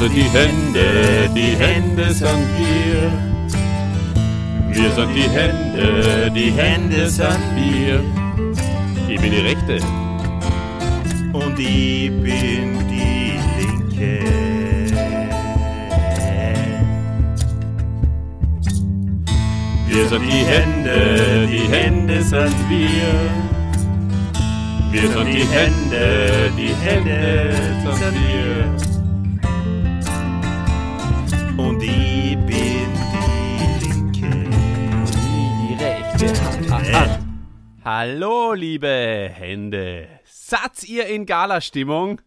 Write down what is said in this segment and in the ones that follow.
sind die Hände, die Hände sind wir. Wir sind die Hände, die Hände sind wir. Ich bin die Rechte. Und ich bin die Linke. Wir sind die Hände, die Hände sind wir. Wir sind die Hände, die Hände sind wir. Hand. Hallo, liebe Hände. Satz ihr in Gala-Stimmung?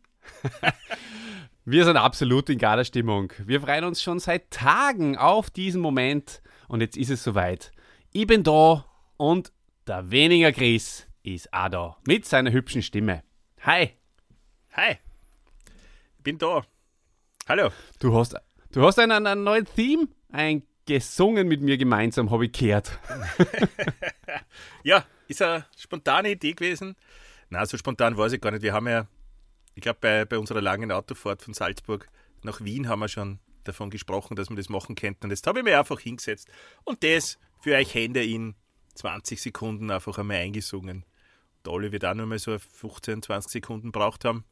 Wir sind absolut in Gala-Stimmung. Wir freuen uns schon seit Tagen auf diesen Moment und jetzt ist es soweit. Ich bin da und der weniger Chris ist auch da mit seiner hübschen Stimme. Hi, Hi. Ich bin da. Hallo. du hast, du hast einen, einen neuen Theme eingesungen mit mir gemeinsam, habe ich gehört. Ja, ist eine spontane Idee gewesen. Na, so spontan weiß ich gar nicht. Wir haben ja, ich glaube, bei, bei unserer langen Autofahrt von Salzburg nach Wien haben wir schon davon gesprochen, dass wir das machen könnten. Und jetzt habe ich mir einfach hingesetzt und das für euch Hände in 20 Sekunden einfach einmal eingesungen. Und alle wird auch nur mal so 15, 20 Sekunden braucht haben.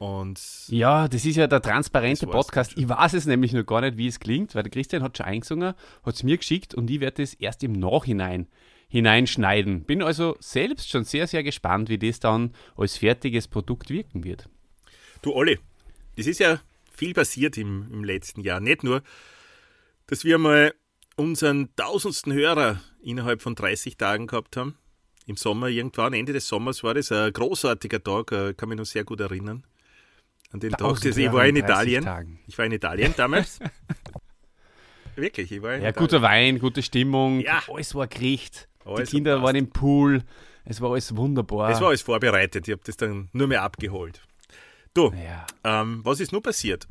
Und Ja, das ist ja der transparente Podcast. Ich weiß es nämlich noch gar nicht, wie es klingt, weil der Christian hat schon eingesungen, hat es mir geschickt und ich werde es erst im Nachhinein hineinschneiden. Bin also selbst schon sehr, sehr gespannt, wie das dann als fertiges Produkt wirken wird. Du Olli, das ist ja viel passiert im, im letzten Jahr. Nicht nur, dass wir mal unseren tausendsten Hörer innerhalb von 30 Tagen gehabt haben. Im Sommer irgendwann, Ende des Sommers war das ein großartiger Tag, äh, kann mich noch sehr gut erinnern. An den Tag, 1000 das, ich war in in 30 Italien. Tagen. Ich war in Italien damals. Wirklich, ich war in Ja, Italien. guter Wein, gute Stimmung, Ja. alles war gericht. Alles Die Kinder waren im Pool, es war alles wunderbar. Es war alles vorbereitet, ich habe das dann nur mehr abgeholt. Du, ja. ähm, was ist nur passiert?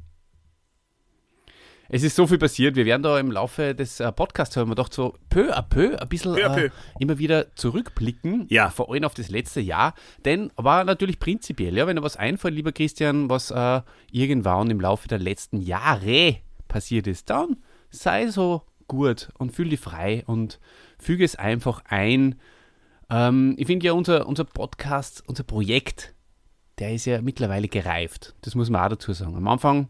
Es ist so viel passiert. Wir werden da im Laufe des äh, Podcasts, haben wir doch so peu à peu ein bisschen Peu peu. Äh, immer wieder zurückblicken. Ja. Vor allem auf das letzte Jahr. Denn war natürlich prinzipiell, ja, wenn dir was einfällt, lieber Christian, was äh, irgendwann im Laufe der letzten Jahre passiert ist, dann sei so gut und fühl dich frei und füge es einfach ein. Ähm, ich finde ja, unser, unser Podcast, unser Projekt, der ist ja mittlerweile gereift. Das muss man auch dazu sagen. Am Anfang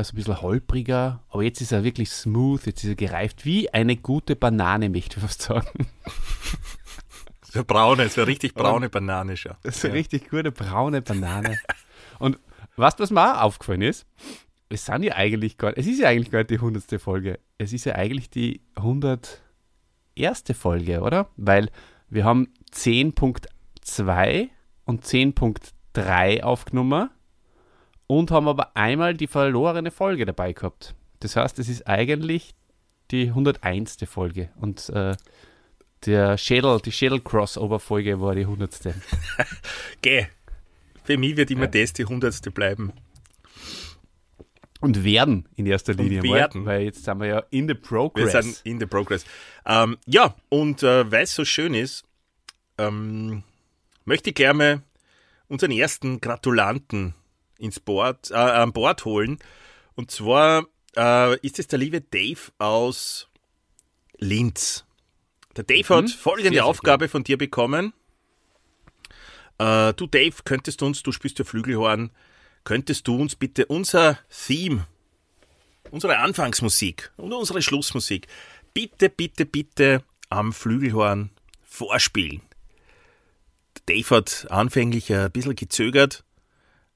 es ein bisschen holpriger, aber jetzt ist er wirklich smooth, jetzt ist er gereift wie eine gute Banane, möchte ich fast sagen. So braune, so richtig braune Banane schon. Das ist eine richtig gute braune Banane. Und was mir auch aufgefallen ist? Es sind ja eigentlich gar, es ist ja eigentlich gar nicht die hundertste Folge. Es ist ja eigentlich die 101. Folge, oder? Weil wir haben 10.2 und 10.3 aufgenommen und haben aber einmal die verlorene Folge dabei gehabt. Das heißt, es ist eigentlich die 101. Folge und äh, der Schädel, die Schädel-Crossover-Folge war die 100. Geh. Für mich wird immer das die hundertste bleiben. Und werden in erster Linie. mal, werden. Weil jetzt sind wir ja in the Wir progress. sind in the progress. Ähm, ja, und äh, weil es so schön ist, ähm, möchte ich gerne unseren ersten Gratulanten ins Board, äh, an Bord holen. Und zwar äh, ist es der liebe Dave aus Linz. Der Dave hat Mhm. Sehr, folgende sehr Aufgabe von dir bekommen. Äh, du Dave, könntest du uns, du spielst ja Flügelhorn, könntest du uns bitte unser Theme, unsere Anfangsmusik und unsere Schlussmusik bitte, bitte, bitte am Flügelhorn vorspielen. Dave hat anfänglich ein bisschen gezögert,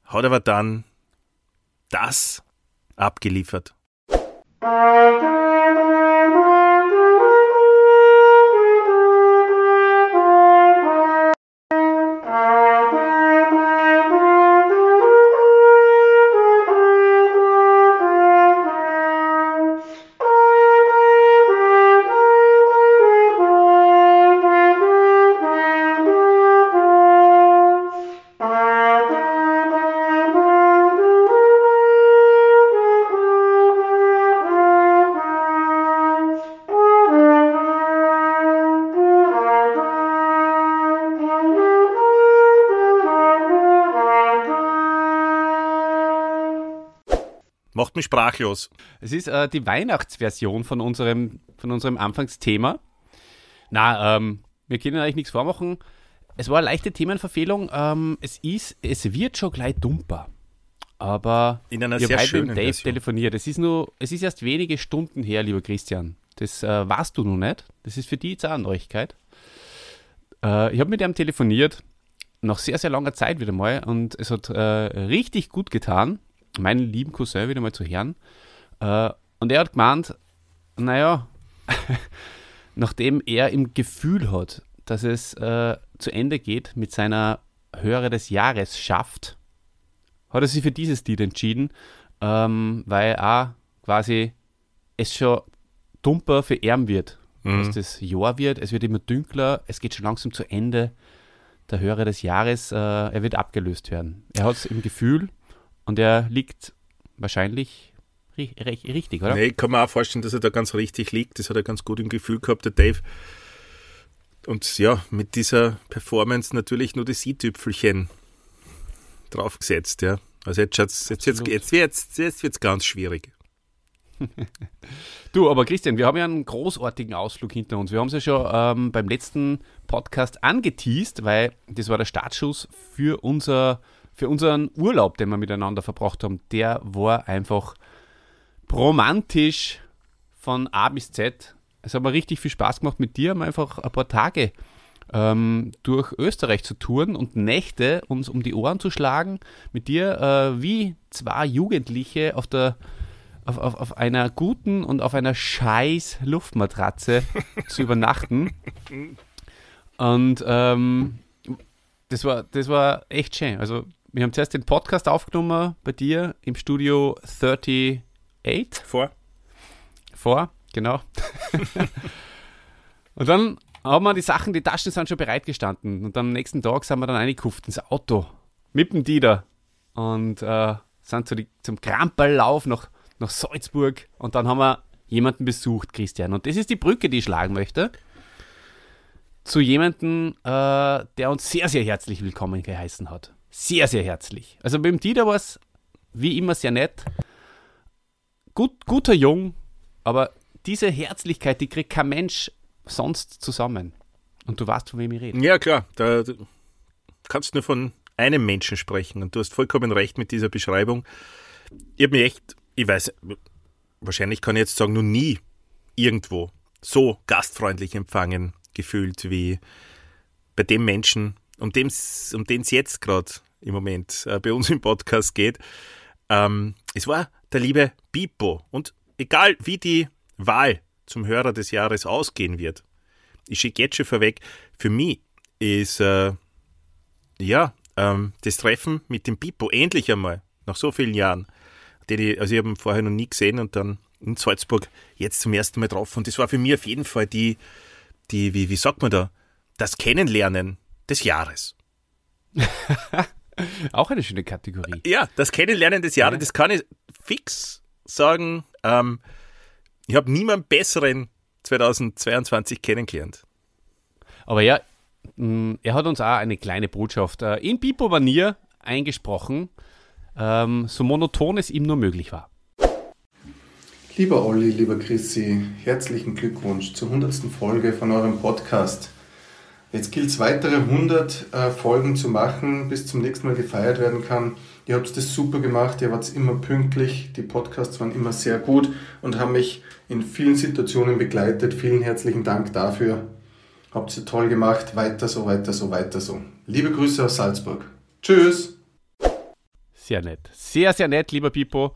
hat aber dann das abgeliefert. Macht mich sprachlos. Es ist äh, die Weihnachtsversion von unserem, von unserem Anfangsthema. Na, ähm, wir können eigentlich nichts vormachen. Es war eine leichte Themenverfehlung. Ähm, es ist, es wird schon gleich dumper. Aber In einer ich habe sehr schönen mit Dave Version. telefoniert. Es ist nur, es ist erst wenige Stunden her, lieber Christian. Das äh, warst du noch nicht. Das ist für die jetzt auch eine Neuigkeit. Äh, ich habe mit ihm telefoniert, nach sehr, sehr langer Zeit wieder mal. Und es hat äh, richtig gut getan, meinen lieben Cousin wieder mal zu hören. Äh, und er hat gemeint, naja, nachdem er im Gefühl hat, dass es äh, zu Ende geht mit seiner Hörer des Jahres schafft, hat er sich für dieses Lied entschieden, ähm, weil auch quasi es schon dumper für ihn wird, Mhm. dass das Jahr wird, es wird immer dünkler, es geht schon langsam zu Ende. Der Hörer des Jahres, äh, er wird abgelöst werden. Er hat es im Gefühl und er liegt wahrscheinlich ri ri richtig, oder? Nee, ich kann mir auch vorstellen, dass er da ganz richtig liegt. Das hat er ganz gut im Gefühl gehabt, der Dave. Und ja, mit dieser Performance natürlich nur das i-Tüpfelchen draufgesetzt, ja. Also jetzt, jetzt, jetzt, Absolut. jetzt, jetzt, jetzt wird's ganz schwierig. Du, aber Christian, wir haben ja einen großartigen Ausflug hinter uns. Wir haben es ja schon ähm, beim letzten Podcast angeteased, weil das war der Startschuss für, unser, für unseren Urlaub, den wir miteinander verbracht haben. Der war einfach romantisch von A bis Z. Es hat mir richtig viel Spaß gemacht mit dir, einfach ein paar Tage ähm, durch Österreich zu touren und Nächte uns um die Ohren zu schlagen, mit dir äh, wie zwei Jugendliche auf der auf, auf, auf einer guten und auf einer scheiß Luftmatratze zu übernachten. Und ähm, das, war, das war echt schön. Also, wir haben zuerst den Podcast aufgenommen bei dir im Studio 38 Vor? vor, genau. und dann haben wir die Sachen, die Taschen sind schon bereitgestanden. Und am nächsten Tag sind wir dann eingekauft ins Auto mit dem Dieter und äh, sind zu die, zum Kramperlauf nach, nach Salzburg. Und dann haben wir jemanden besucht, Christian. Und das ist die Brücke, die ich schlagen möchte. Zu jemandem, äh, der uns sehr, sehr herzlich willkommen geheißen hat. Sehr, sehr herzlich. Also dem Dieter war es wie immer sehr nett. Gut, guter Jung, aber diese Herzlichkeit, die kriegt kein Mensch sonst zusammen. Und du weißt, von wem ich rede. Ja, klar. Da, kannst nur von einem Menschen sprechen. Und du hast vollkommen recht mit dieser Beschreibung. Ich habe mich echt, ich weiß, wahrscheinlich kann ich jetzt sagen, noch nie irgendwo so gastfreundlich empfangen gefühlt wie bei dem Menschen, um den es um jetzt gerade im Moment äh, bei uns im Podcast geht. Ähm, es war der liebe Pipo. Und egal wie die Wahl zum Hörer des Jahres ausgehen wird, ich schicke jetzt schon vorweg, für mich ist äh, ja ähm, das Treffen mit dem Pipo endlich einmal, nach so vielen Jahren, den ich, also ich habe ihn vorher noch nie gesehen und dann in Salzburg jetzt zum ersten Mal drauf. Und das war für mich auf jeden Fall die, die wie, wie sagt man da, das Kennenlernen des Jahres. Auch eine schöne Kategorie. Ja, das Kennenlernen des Jahres, Ja. das kann ich fix sagen. Ähm, ich habe niemanden besseren 2022 kennengelernt. Aber ja, mh, er hat uns auch eine kleine Botschaft äh, in Pipo-Manier eingesprochen, ähm, so monoton es ihm nur möglich war. Lieber Olli, lieber Chrissy, herzlichen Glückwunsch zur 100. Folge von eurem Podcast. Jetzt gilt es, weitere 100 äh, Folgen zu machen, bis zum nächsten Mal gefeiert werden kann. Ihr habt das super gemacht, ihr wart immer pünktlich, die Podcasts waren immer sehr gut und haben mich in vielen Situationen begleitet. Vielen herzlichen Dank dafür. Habt ihr toll gemacht, weiter so, weiter so, weiter so. Liebe Grüße aus Salzburg. Tschüss! Sehr nett. Sehr, sehr nett, lieber Pipo.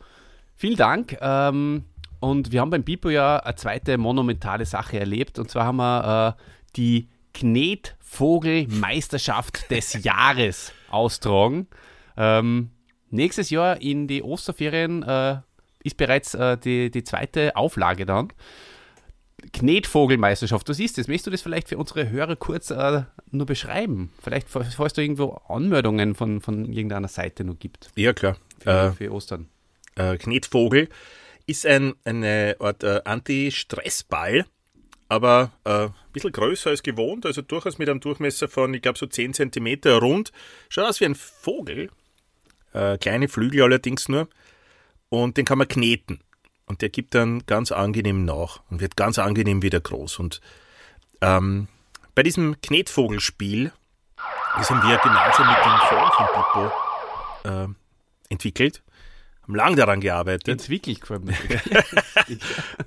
Vielen Dank. Ähm, und wir haben beim Pipo ja eine zweite monumentale Sache erlebt. Und zwar haben wir äh, die Knetvogelmeisterschaft des Jahres austragen. Ähm, nächstes Jahr in die Osterferien äh, ist bereits äh, die, die zweite Auflage dann. Knetvogelmeisterschaft, was ist das? Möchtest du das vielleicht für unsere Hörer kurz äh, nur beschreiben? Vielleicht, falls du irgendwo Anmeldungen von, von irgendeiner Seite noch gibt Ja, klar. für, Äh, für Ostern. äh, Knetvogel ist ein, eine Art äh, Anti-Stressball, aber äh, ein bisschen größer als gewohnt, also durchaus mit einem Durchmesser von, ich glaube, so 10 cm rund. Schaut aus wie ein Vogel, äh, kleine Flügel allerdings nur. und den kann man kneten. Und der gibt dann ganz angenehm nach und wird ganz angenehm wieder groß. Und ähm, bei diesem Knetvogelspiel, das haben wir gemeinsam mit dem Sohn von Pippo äh, entwickelt, haben lang daran gearbeitet. Entwickelt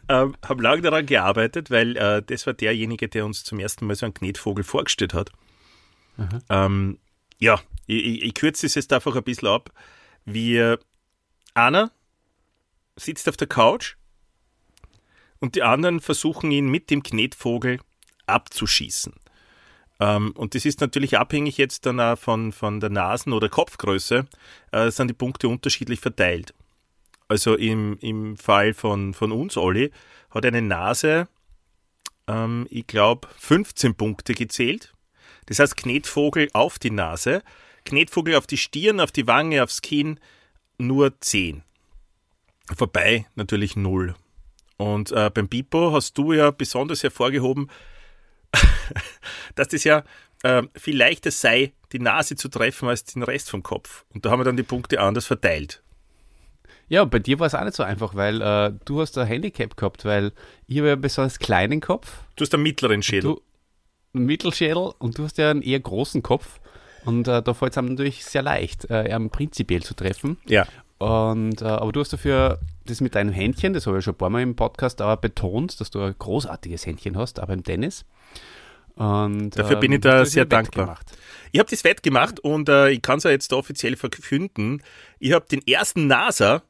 ähm, haben lange daran gearbeitet, weil äh, das war derjenige, der uns zum ersten Mal so einen Knetvogel vorgestellt hat. Ähm, ja, ich, ich, ich kürze es jetzt einfach ein bisschen ab. Wir, einer sitzt auf der Couch und die anderen versuchen ihn mit dem Knetvogel abzuschießen. Ähm, und das ist natürlich abhängig jetzt dann auch von, von der Nasen- oder Kopfgröße, äh, sind die Punkte unterschiedlich verteilt. Also im, im Fall von, von uns, Olli, hat eine Nase, ähm, ich glaube, 15 Punkte gezählt. Das heißt, Knetvogel auf die Nase, Knetvogel auf die Stirn, auf die Wange, aufs Kinn, nur 10. Vorbei natürlich 0. Und äh, beim Bipo hast du ja besonders hervorgehoben, dass das ja äh, viel leichter sei, die Nase zu treffen als den Rest vom Kopf. Und da haben wir dann die Punkte anders verteilt. Ja, bei dir war es auch nicht so einfach, weil äh, du hast ein Handicap gehabt, weil ich habe ja einen besonders kleinen Kopf, Du hast einen mittleren Schädel. du einen Mittelschädel und du hast ja einen eher großen Kopf. Und äh, da fällt es einem natürlich sehr leicht, äh, prinzipiell zu treffen. ja. Und, äh, aber du hast dafür das mit deinem Händchen, das habe ich schon ein paar Mal im Podcast aber betont, dass du ein großartiges Händchen hast, auch beim Tennis. Und, Dafür bin ich ähm, da sehr dankbar. wettgemacht. Ich habe das wettgemacht und äh, ich kann es ja jetzt offiziell verkünden. Ich habe den ersten NASA,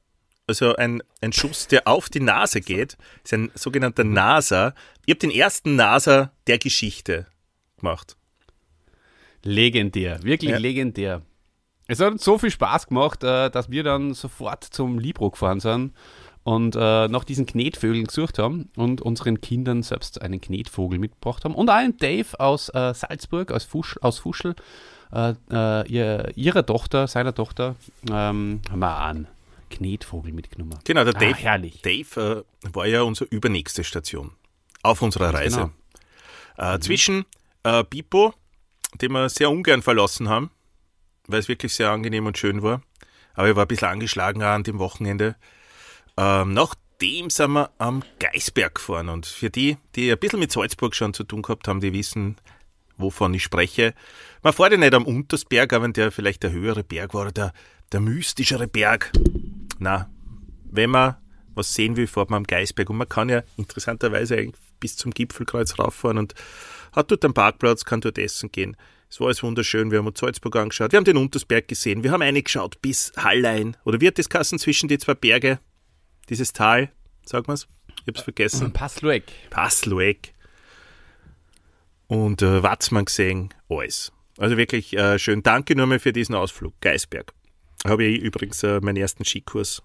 also ein, ein Schuss, der auf die Nase geht, ist ein sogenannter NASA. Ich habe den ersten NASA der Geschichte gemacht. Legendär, wirklich Ja. legendär. Es hat uns so viel Spaß gemacht, äh, dass wir dann sofort zum Libro gefahren sind und äh, nach diesen Knetvögeln gesucht haben und unseren Kindern selbst einen Knetvogel mitgebracht haben. Und auch einen Dave aus äh, Salzburg, aus, Fusch, aus Fuschel, äh, äh, ihr, ihrer Tochter, seiner Tochter, ähm, haben wir auch einen Knetvogel mitgenommen. Genau, der Ah, Dave, herrlich. Dave äh, war ja unsere übernächste Station auf unserer Reise. Äh, Zwischen Bipo, den wir sehr ungern verlassen haben, weil es wirklich sehr angenehm und schön war. Aber ich war ein bisschen angeschlagen an dem Wochenende. Ähm, nachdem sind wir am Geisberg gefahren. Und für die, die ein bisschen mit Salzburg schon zu tun gehabt haben, die wissen, wovon ich spreche. Man fährt ja nicht am Untersberg, wenn der vielleicht der höhere Berg war oder der, der mystischere Berg. Na, wenn man was sehen will, fährt man am Geisberg. Und man kann ja interessanterweise bis zum Gipfelkreuz rauffahren und hat dort einen Parkplatz, kann dort essen gehen. Es war alles wunderschön. Wir haben uns Salzburg angeschaut. Wir haben den Untersberg gesehen. Wir haben reingeschaut bis Hallein. Oder hat das Kassen zwischen die zwei Berge? Dieses Tal, sag mal's. Ich hab's vergessen. Passlueck. Passlueck. Und äh, Watzmann gesehen, alles. Also wirklich äh, schön. Danke nochmal für diesen Ausflug. Geisberg. Habe ich übrigens äh, meinen ersten Skikurs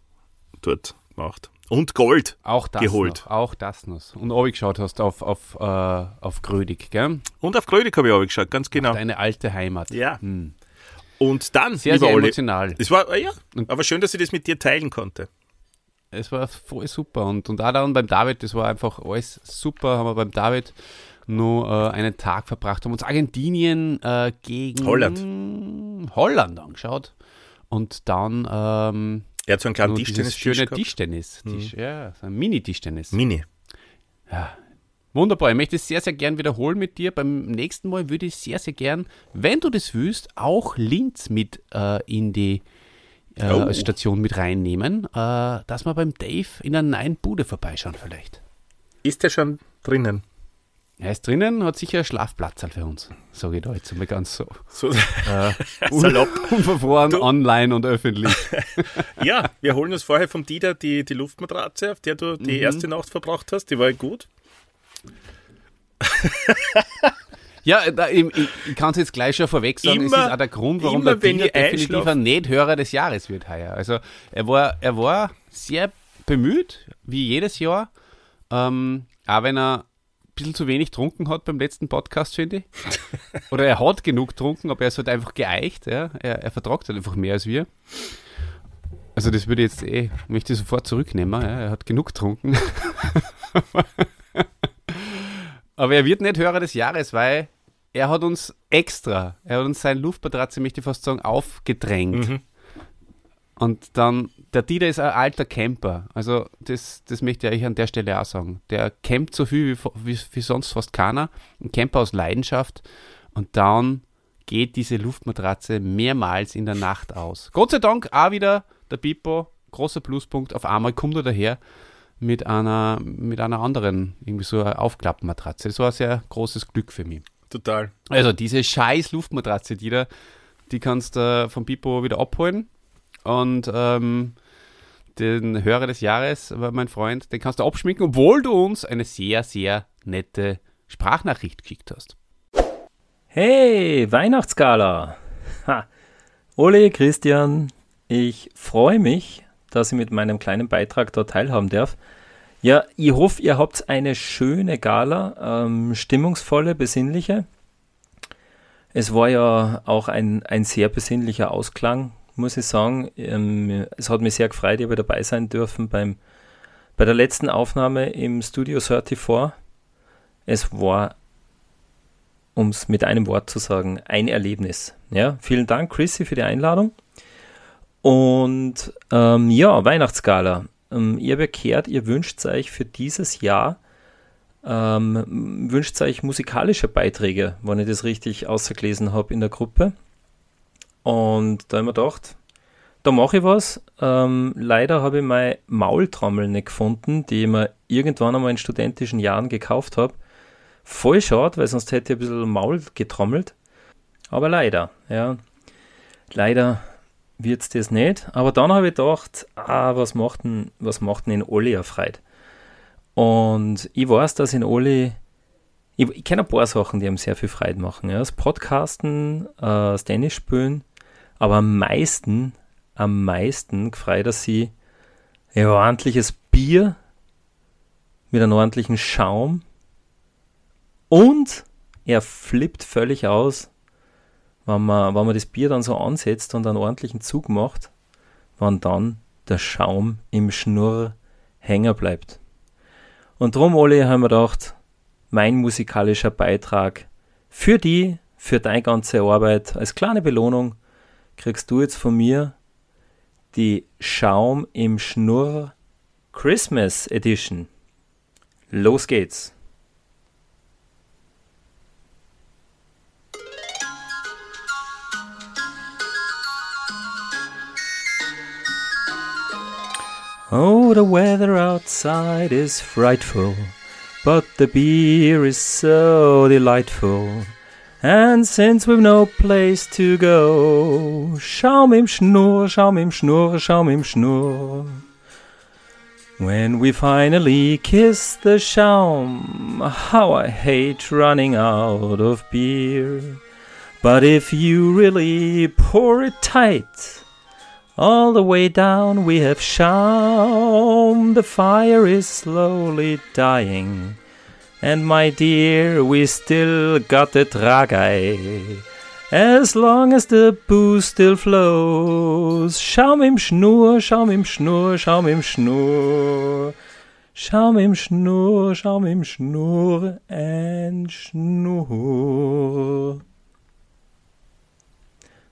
dort gemacht. Und Gold. Auch das Geholt. noch. Auch das noch. Und ob geschaut hast auf, auf, äh, auf Grödig, gell? Und auf Grödig habe ich auch geschaut, ganz genau. Deine alte Heimat. Ja. Hm. Und dann, Sehr, lieber sehr Olli, emotional. es war, äh, ja, aber schön, dass ich das mit dir teilen konnte. Es war voll super. Und, und auch dann beim David, das war einfach alles super. Haben wir beim David nur äh, einen Tag verbracht, haben uns Argentinien äh, gegen Holland. Holland angeschaut. Und dann ähm, Er hat so einen kleinen Tischtennis schöne gehabt. Tischtennis. Tisch, Ja, so ein Mini-Tischtennis. Mini. Wunderbar, ich möchte es sehr, sehr gern wiederholen mit dir. Beim nächsten Mal würde ich sehr, sehr gern, wenn du das willst, auch Linz mit äh, in die äh, Oh. Station mit reinnehmen, äh, dass wir beim Dave in einer neuen Bude vorbeischauen vielleicht. Ist der schon drinnen? Er ist drinnen, hat sicher einen Schlafplatz halt für uns. Sage ich da jetzt mal ganz so. So, Äh, Salopp. unverfroren, Du- online und öffentlich. ja, wir holen uns vorher vom Dieter die, die Luftmatratze, auf der du die Mhm. erste Nacht verbracht hast. Die war gut. Ja, da, ich, ich, kann es jetzt gleich schon vorweg sagen, es Immer- ist auch der Grund, warum immer der Dieter definitiv ein Nicht-Hörer des Jahres wird heuer. Also er war, er war sehr bemüht, wie jedes Jahr, ähm, auch wenn er bisschen zu wenig getrunken hat beim letzten Podcast, finde ich. Oder er hat genug getrunken, aber er ist halt einfach geeicht. Ja? Er, er vertragt halt einfach mehr als wir. Also das würde jetzt eh, möchte ich sofort zurücknehmen. Ja? Er hat genug getrunken. Aber er wird nicht Hörer des Jahres, weil er hat uns extra, er hat uns seine Luftmatratze, möchte ich fast sagen, aufgedrängt. Mhm. Und dann, der Dieter ist ein alter Camper. Also, das, das möchte ich an der Stelle auch sagen. Der campt so viel wie, wie, wie sonst fast keiner. Ein Camper aus Leidenschaft. Und dann geht diese Luftmatratze mehrmals in der Nacht aus. Gott sei Dank auch wieder der Pipo, großer Pluspunkt. Auf einmal kommt er daher mit einer, mit einer anderen, irgendwie so eine Aufklappmatratze. Das war ein sehr großes Glück für mich. Total. Also diese scheiß Luftmatratze, die da, die kannst du vom Pipo wieder abholen. Und ähm, den Hörer des Jahres, mein Freund, den kannst du abschminken, obwohl du uns eine sehr, sehr nette Sprachnachricht geschickt hast. Hey, Weihnachtsgala! Ha. Ole, Christian, ich freue mich, dass ich mit meinem kleinen Beitrag dort teilhaben darf. Ja, ich hoffe, ihr habt eine schöne Gala, ähm, stimmungsvolle, besinnliche. Es war ja auch ein, ein sehr besinnlicher Ausklang, muss ich sagen. Ähm, es hat mich sehr gefreut, ich habe dabei sein dürfen beim, bei der letzten Aufnahme im Studio 34. Es war, um es mit einem Wort zu sagen, ein Erlebnis. Ja, vielen Dank, Chrissy, für die Einladung. Und ähm, ja, Weihnachtsgala. Ähm, ihr bekehrt, ihr wünscht euch für dieses Jahr, ähm, wünscht euch musikalische Beiträge, wenn ich das richtig ausgelesen habe in der Gruppe. Und da habe ich mir gedacht, da mache ich was. Ähm, leider habe ich meine Maultrommel nicht gefunden, die ich mir irgendwann einmal in studentischen Jahren gekauft habe. Voll schade, weil sonst hätte ich ein bisschen Maul getrommelt. Aber leider, ja. Leider wird es das nicht. Aber dann habe ich gedacht, ah, was macht denn, was macht denn in Oli erfreut? Und ich weiß, dass in Oli, ich, ich kenne ein paar Sachen, die ihm sehr viel Freude machen. Ja. Das Podcasten, äh, das Tennis spielen, aber am meisten, am meisten gefreut er sich ein ordentliches Bier mit einem ordentlichen Schaum und er flippt völlig aus, wenn man, wenn man das Bier dann so ansetzt und einen ordentlichen Zug macht, wann dann der Schaum im Schnurr hängen bleibt. Und drum, Oli, haben wir gedacht, mein musikalischer Beitrag für die, für deine ganze Arbeit, als kleine Belohnung, kriegst du jetzt von mir die Schaum im Schnurr Christmas Edition. Los geht's! Oh, the weather outside is frightful, but the beer is so delightful. And since we've no place to go, Schaum im Schnur, Schaum im Schnur, Schaum im Schnur. When we finally kiss the Schaum, how I hate running out of beer. But if you really pour it tight, all the way down we have Schaum, the fire is slowly dying. And my dear, we still got the Dragei. As long as the booze still flows. Schaum im Schnur, Schaum im Schnur, Schaum im Schnur. Schaum im Schnur, Schaum im Schnur, and Schnur.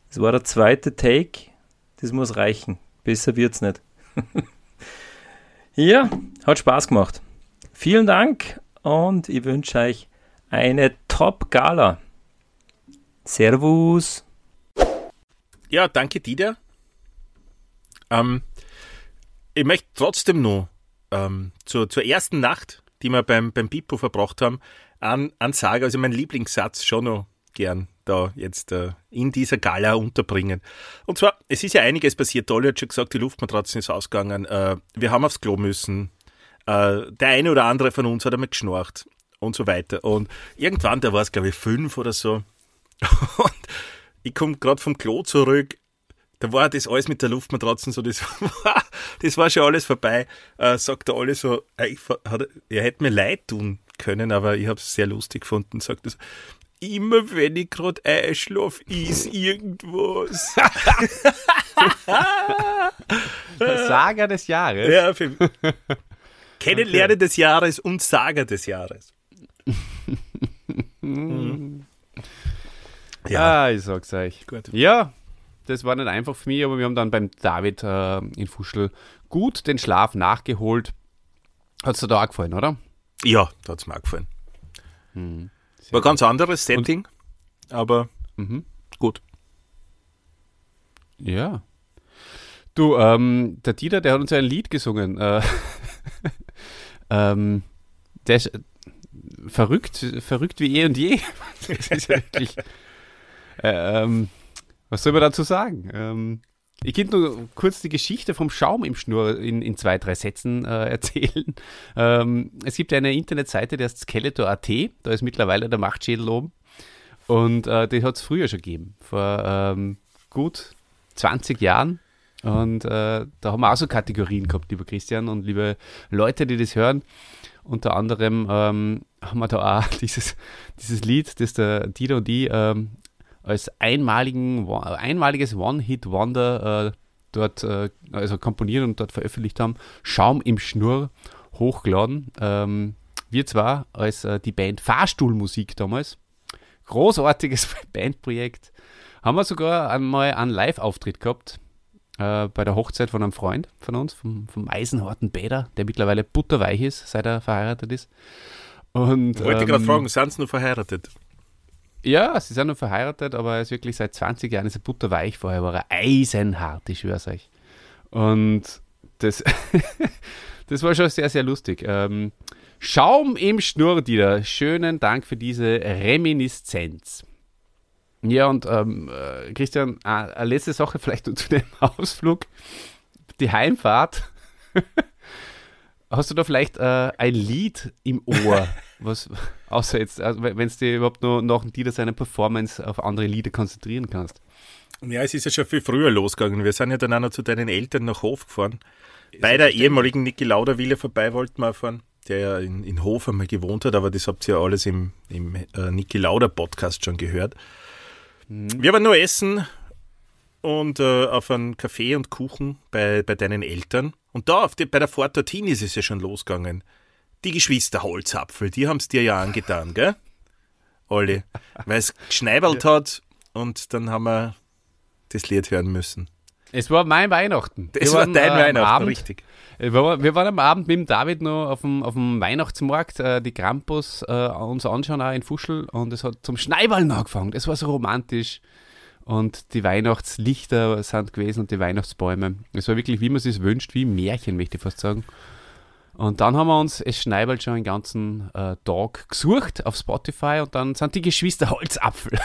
Das war der zweite Take. Das muss reichen. Besser wird's nicht. ja, hat Spaß gemacht. Vielen Dank und ich wünsche euch eine Top-Gala. Servus. Ja, danke Dieter. Ähm, ich möchte trotzdem noch ähm, zur, zur ersten Nacht, die wir beim, beim Pipo verbracht haben, an, an sagen, also mein Lieblingssatz schon noch gern da jetzt äh, in dieser Gala unterbringen. Und zwar, es ist ja einiges passiert. Dolly hat schon gesagt, die Luftmatratzen ist ausgegangen. Äh, wir haben aufs Klo müssen. Äh, der eine oder andere von uns hat einmal geschnorcht und so weiter. Und irgendwann, da war es glaube ich fünf oder so. Und ich komme gerade vom Klo zurück. Da war das alles mit der Luftmatratzen so, das war, das war schon alles vorbei. Äh, sagt der alle so, äh, hat, er hätte mir leid tun können, aber ich habe es sehr lustig gefunden. Sagt er so, immer wenn ich gerade einschlafe, ist irgendwas. Saga des Jahres. Ja, für, Kennenlernen okay. des Jahres und Saga des Jahres. mhm. Ja, ah, ich sag's euch. Gut. Ja, Das war nicht einfach für mich, aber wir haben dann beim David äh, in Fuschel gut den Schlaf nachgeholt. Hat es dir da auch gefallen, oder? Ja, da hat es mir auch gefallen. Hm, war ein ganz anderes Setting, Und, aber mhm. gut. Ja. Du, ähm, der Dieter, der hat uns ja ein Lied gesungen. Äh, ähm, der ist verrückt, verrückt wie eh und je. das ist ja wirklich. Äh, ähm, was soll man dazu sagen? Ähm, ich könnte nur kurz die Geschichte vom Schaum im Schnur in, in zwei, drei Sätzen äh, erzählen. Ähm, es gibt eine Internetseite, die heißt Skeletor.at. Da ist mittlerweile der Machtschädel oben. Und äh, die hat es früher schon gegeben. Vor ähm, gut 20 Jahren. Und äh, da haben wir auch so Kategorien gehabt, lieber Christian und liebe Leute, die das hören. Unter anderem ähm, haben wir da auch dieses, dieses Lied, das der Dieter und ich ähm, als einmaligen, einmaliges One-Hit-Wonder äh, dort äh, also komponiert und dort veröffentlicht haben. Schaum im Schnurr hochgeladen. Ähm, wir zwar als äh, die Band Fahrstuhlmusik damals. Großartiges Bandprojekt. Haben wir sogar einmal einen Live-Auftritt gehabt äh, bei der Hochzeit von einem Freund von uns, vom, vom Eisenharten Bäder, der mittlerweile butterweich ist, seit er verheiratet ist. Und, ich wollte ähm, gerade fragen, sind Sie nur verheiratet? Ja, sie sind nur verheiratet, aber er ist wirklich seit 20 Jahren ist er butterweich. Vorher war er eisenhart, ich schwör's euch. Und das, das war schon sehr, sehr lustig. Ähm, Schaum im Schnurr, Dieter. Schönen Dank für diese Reminiszenz. Ja, und ähm, äh, Christian, äh, eine letzte Sache vielleicht zu dem Ausflug. Die Heimfahrt. Hast du da vielleicht äh, ein Lied im Ohr, was, außer jetzt, also wenn du dir überhaupt nur nach dir seine Performance auf andere Lieder konzentrieren kannst? Ja, es ist ja schon viel früher losgegangen. Wir sind ja dann auch noch zu deinen Eltern nach Hof gefahren. Bei der ehemaligen Niki Lauderwille vorbei wollten wir fahren, der ja in, in Hof einmal gewohnt hat, aber das habt ihr ja alles im, im äh, Niki Lauder Podcast schon gehört. Mhm. Wir waren nur essen und äh, auf einen Kaffee und Kuchen bei, bei deinen Eltern. Und da die, bei der Fahrt dorthin ist es ja schon losgegangen. Die Geschwister Holzapfel, die haben es dir ja angetan, gell? Olli. Weil es geschneibelt ja. hat und dann haben wir das Lied hören müssen. Es war mein Weihnachten. Das war dein äh, Weihnachten, Abend, richtig. Wir waren, wir waren am Abend mit dem David noch auf dem, auf dem Weihnachtsmarkt äh, die Krampus äh, uns anschauen, auch in Fuschel. Und es hat zum Schneibeln angefangen. Das war so romantisch und die Weihnachtslichter sind gewesen und die Weihnachtsbäume. Es war wirklich, wie man es sich wünscht, wie ein Märchen, möchte ich fast sagen. Und dann haben wir uns Es schneibelt schon den ganzen äh, Tag gesucht auf Spotify und dann sind die Geschwister Holzapfel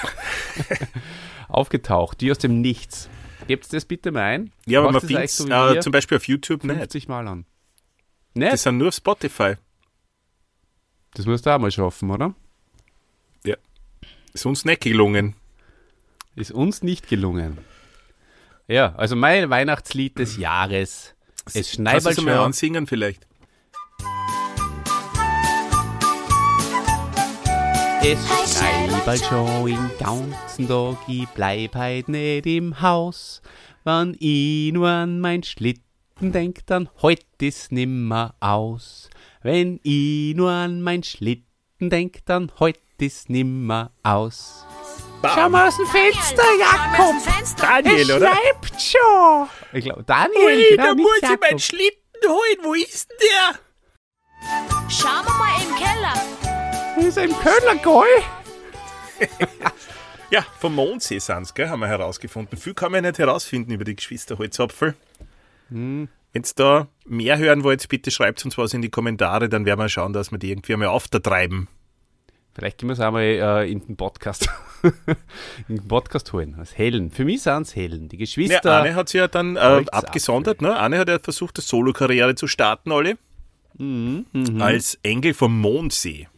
aufgetaucht, die aus dem Nichts. Gebt das bitte mal ein. Ja, aber man findet so äh, zum Beispiel auf YouTube 50 nicht. Mal an. Nicht? Das sind nur auf Spotify. Das musst du auch mal schaffen, oder? Ja. Ist uns nicht gelungen. Ist uns nicht gelungen. Ja, also mein Weihnachtslied des Jahres. Es schneit Kannst du mal ansingen vielleicht? Es schneit schon im ganzen Tag, ich bleib heut nicht im Haus. Wann ich nur an mein Schlitten denk, dann heut ist nimmer aus. Wenn ich nur an mein Schlitten denk, dann heut ist nimmer aus. Bam. Schau mal aus dem Fenster, Jakob. Daniel, es oder? schreibt schon. Ich glaube, Daniel. Ui, genau, da muss Jakob. ich meinen Schlitten holen. Wo ist denn der? Schauen wir mal im Keller. Ist im Keller, gell? ja, vom Mondsee sind sie, haben wir herausgefunden. Viel kann man ja nicht herausfinden über die Geschwister Holzapfel. Hm. Wenn ihr da mehr hören wollt, bitte schreibt uns was in die Kommentare, dann werden wir schauen, dass wir die irgendwie einmal auftertreiben. Vielleicht können wir es einmal äh, in den Podcast, in den Podcast holen, als Helden. Für mich sind es Helden, die Geschwister. Ja, Anne hat sich ja dann äh, abgesondert. Ne? Anne hat ja versucht, eine Solo-Karriere zu starten, alle. Mhm, mh. Als Engel vom Mondsee.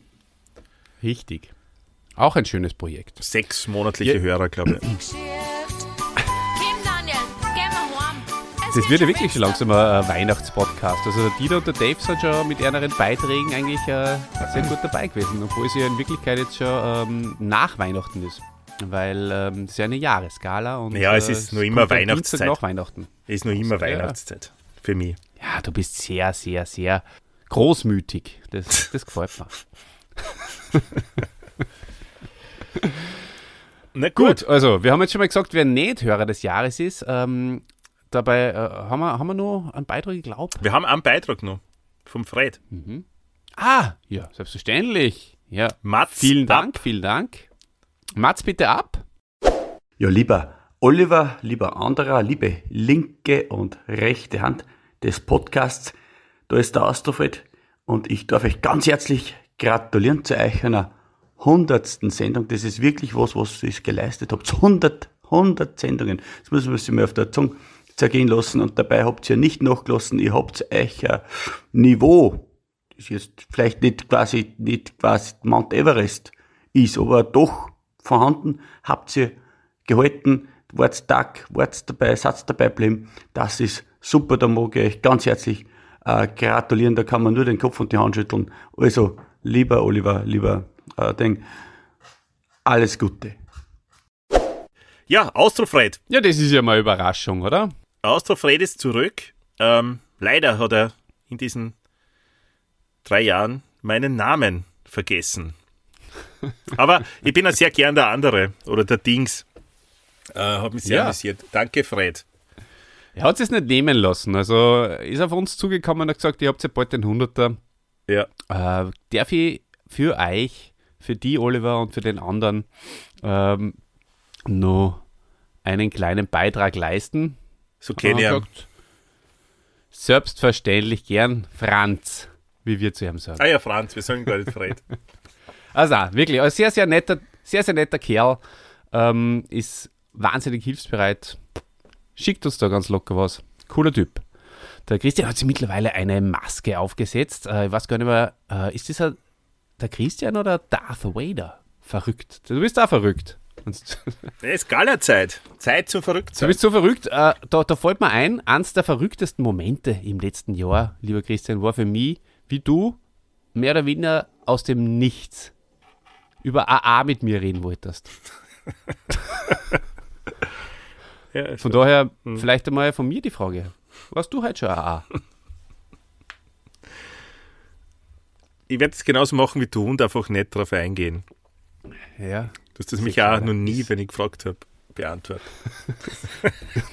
Richtig. Auch ein schönes Projekt. Sechs monatliche ja. Hörer, glaube ich. Das wird ja wirklich schon langsam ein Weihnachtspodcast. Also Dieter und der Dave sind schon mit ihren Beiträgen eigentlich äh, sehr gut dabei gewesen, obwohl es ja in Wirklichkeit jetzt schon ähm, nach Weihnachten ist. Weil ähm, es ist ja eine Jahresskala und ja, es ist äh, nur immer Weihnachtszeit. Nach Weihnachten. Es ist nur immer Weihnachtszeit für mich. Ja, du bist sehr, sehr, sehr großmütig. Das, das gefällt mir. Na Gut, also wir haben jetzt schon mal gesagt, wer nicht Hörer des Jahres ist. Ähm, dabei äh, haben, wir, haben wir nur einen Beitrag geglaubt. Wir haben einen Beitrag noch vom Fred. Ah, ja, selbstverständlich. Ja, Mats vielen Dank, ab. vielen Dank. Mats, bitte ab. Ja, lieber Oliver, lieber anderer, liebe linke und rechte Hand des Podcasts, da ist der Astrofred und ich darf euch ganz herzlich gratulieren zu euch einer hundertsten Sendung. Das ist wirklich was, was ihr geleistet habt. 100, 100 Sendungen. Das muss man sich mal auf der Zunge zergehen lassen und dabei habt ihr nicht nachgelassen, ihr habt euch ein Niveau, das jetzt vielleicht nicht quasi, nicht quasi Mount Everest ist, aber doch vorhanden, habt ihr gehalten, wart stark, wart dabei, seid dabei bleiben. Das ist super, da mag ich euch ganz herzlich äh, gratulieren, da kann man nur den Kopf und die Hand schütteln. Also, lieber Oliver, lieber äh, Ding, alles Gute. Ja, Austrofred. Ja, das ist ja mal eine Überraschung, oder? Austrofred ist zurück. Ähm, leider hat er in diesen drei Jahren meinen Namen vergessen. Aber ich bin ja sehr gern der andere oder der Dings. Äh, hat mich sehr Ja. amüsiert. Danke, Fred. Er hat es nicht nehmen lassen. Also ist auf uns zugekommen und hat gesagt, ihr habt ja bald den 100er. Ja. Äh, darf ich für euch, für die Oliver und für den anderen ähm, noch einen kleinen Beitrag leisten? So kenne ich ihn. Selbstverständlich gern Franz, wie wir zu ihm sagen. Ah ja, Franz, wir sagen gar nicht Fred. Also wirklich, ein sehr, sehr netter, sehr, sehr netter Kerl. Ähm, ist wahnsinnig hilfsbereit. Schickt uns da ganz locker was. Cooler Typ. Der Christian hat sich mittlerweile eine Maske aufgesetzt. Äh, ich weiß gar nicht mehr, äh, ist das ein, der Christian oder Darth Vader? Verrückt. Du bist auch verrückt. Es ist Gala-Zeit. Zeit zum Du Verrücktsein. bist so verrückt. Äh, da, da fällt mir ein, eins der verrücktesten Momente im letzten Jahr, lieber Christian, war für mich, wie du mehr oder weniger aus dem Nichts über AA mit mir reden wolltest. Ja, Von daher vielleicht einmal von mir die Frage. Warst du heute schon AA? ich werde es genauso machen wie du und einfach nicht darauf eingehen. Ja. Du hast das mich auch ja. noch nie, wenn ich gefragt habe, beantwortet.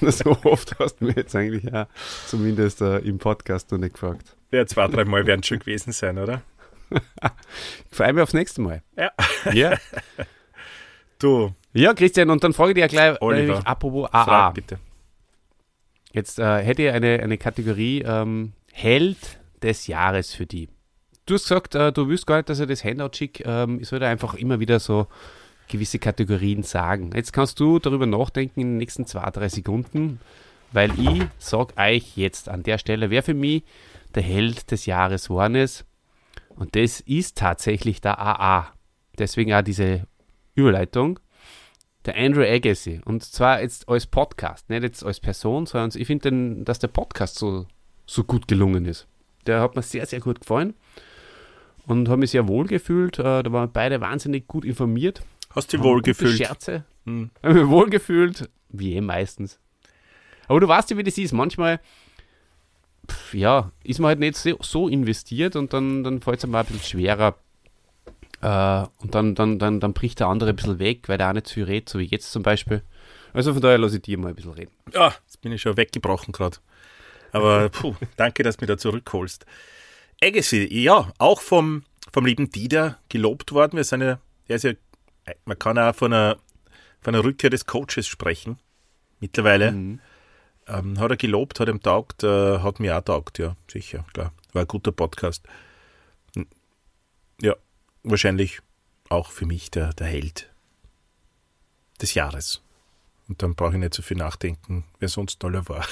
so oft hast du mir jetzt eigentlich ja zumindest äh, im Podcast noch nicht gefragt. Ja, zwei, drei Mal werden es schon gewesen sein, oder? Ich freue mich aufs nächste Mal. Ja. Ja, Du, ja Christian, und dann frage ich dir gleich, Oliver, nämlich apropos frag AA. bitte. Jetzt äh, hätte ich eine, eine Kategorie ähm, Held des Jahres für die. Du hast gesagt, äh, du willst gar nicht, dass er das Handout schickt. Ähm, ich soll da einfach immer wieder so gewisse Kategorien sagen. Jetzt kannst du darüber nachdenken in den nächsten zwei, drei Sekunden, weil ich sag euch jetzt an der Stelle, wer für mich der Held des Jahres geworden ist. Und das ist tatsächlich der AA. Deswegen auch diese Überleitung. Der Andrew Agassi. Und zwar jetzt als Podcast, nicht jetzt als Person, sondern ich finde, dass der Podcast so, so gut gelungen ist. Der hat mir sehr, sehr gut gefallen und habe mich sehr wohl gefühlt. Äh, Da waren beide wahnsinnig gut informiert. Hast du wohl gefühlt? Scherze. Hm. Habe mich wohl gefühlt, wie eh meistens. Aber du weißt ja, wie das ist. Manchmal, pf, ja, ist man halt nicht so, so investiert und dann, dann fällt es einem auch ein bisschen schwerer. Äh, und dann, dann, dann, dann bricht der andere ein bisschen weg, weil der auch nicht zu viel redet, so wie jetzt zum Beispiel. Also von daher lasse ich dir mal ein bisschen reden. Ja, jetzt bin ich schon weggebrochen gerade. Aber puh, danke, dass du mich da zurückholst. Agassi, ja, auch vom, vom lieben Dieter gelobt worden. Wir sind ja, er ist ja, man kann auch von einer, von einer Rückkehr des Coaches sprechen. Mittlerweile Mhm. ähm, hat er gelobt, hat ihm taugt, äh, hat mir auch taugt, ja, sicher, klar. War ein guter Podcast. Wahrscheinlich auch für mich der, der Held des Jahres. Und dann brauche ich nicht so viel nachdenken, wer sonst toller war.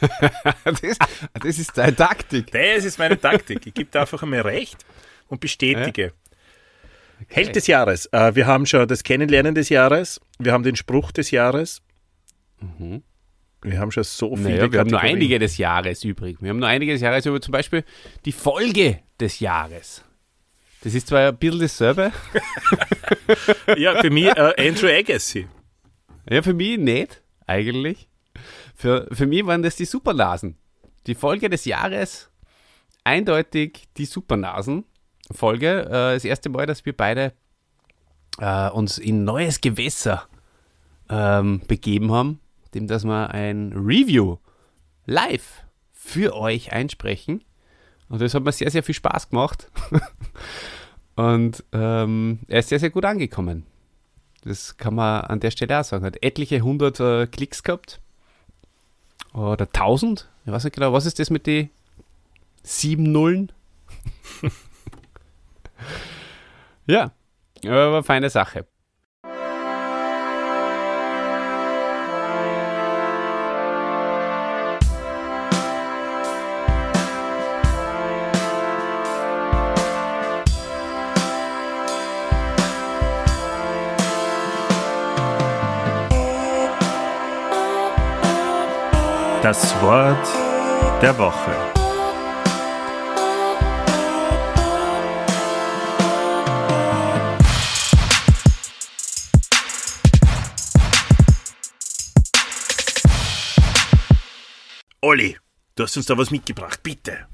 das, das ist deine Taktik. Das ist meine Taktik. Ich gebe da einfach einmal recht und bestätige. Held des Jahres. Äh, wir haben schon das Kennenlernen des Jahres. Wir haben den Spruch des Jahres. Wir haben schon so viele Mhm. Naja, wir haben nur einige des Jahres übrig. Wir haben nur einige des Jahres über zum Beispiel die Folge des Jahres. Das ist zwar ein bisschen dasselbe. Ja, für mich äh, Andrew Agassi. Ja, für mich nicht, eigentlich. Für, für mich waren das die Supernasen. Die Folge des Jahres, eindeutig die Supernasen-Folge. Äh, das erste Mal, dass wir beide äh, uns in neues Gewässer ähm, begeben haben, dem dass wir ein Review live für euch einsprechen. Und das hat mir sehr, sehr viel Spaß gemacht. Und ähm, er ist sehr, sehr gut angekommen. Das kann man an der Stelle auch sagen. Hat etliche hundert äh, Klicks gehabt. Oder tausend. Ich weiß nicht genau, was ist das mit den sieben Nullen? ja, aber eine feine Sache. Das Wort der Woche. Olli, du hast uns da was mitgebracht, bitte.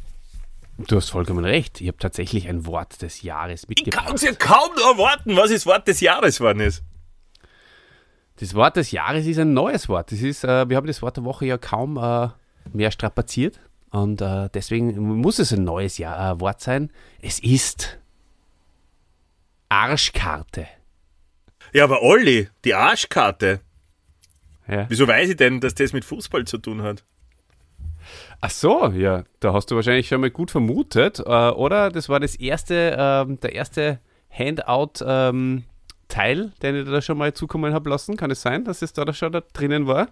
Du hast vollkommen recht. Ich habe tatsächlich ein Wort des Jahres Ich mitgebracht. kann es ja kaum erwarten, was das Wort des Jahres geworden ist. Das Wort des Jahres ist ein neues Wort. Das ist, äh, wir haben das Wort der Woche ja kaum äh, mehr strapaziert und äh, deswegen muss es ein neues Jahr, äh, Wort sein. Es ist Arschkarte. Ja, aber Olli, die Arschkarte. Ja. Wieso weiß ich denn, dass das mit Fußball zu tun hat? Ach so, ja, da hast du wahrscheinlich schon mal gut vermutet, äh, oder? Das war das erste, ähm, der erste Handout-Teil, den ich da schon mal zukommen habe lassen. Kann es sein, dass es da schon da drinnen war?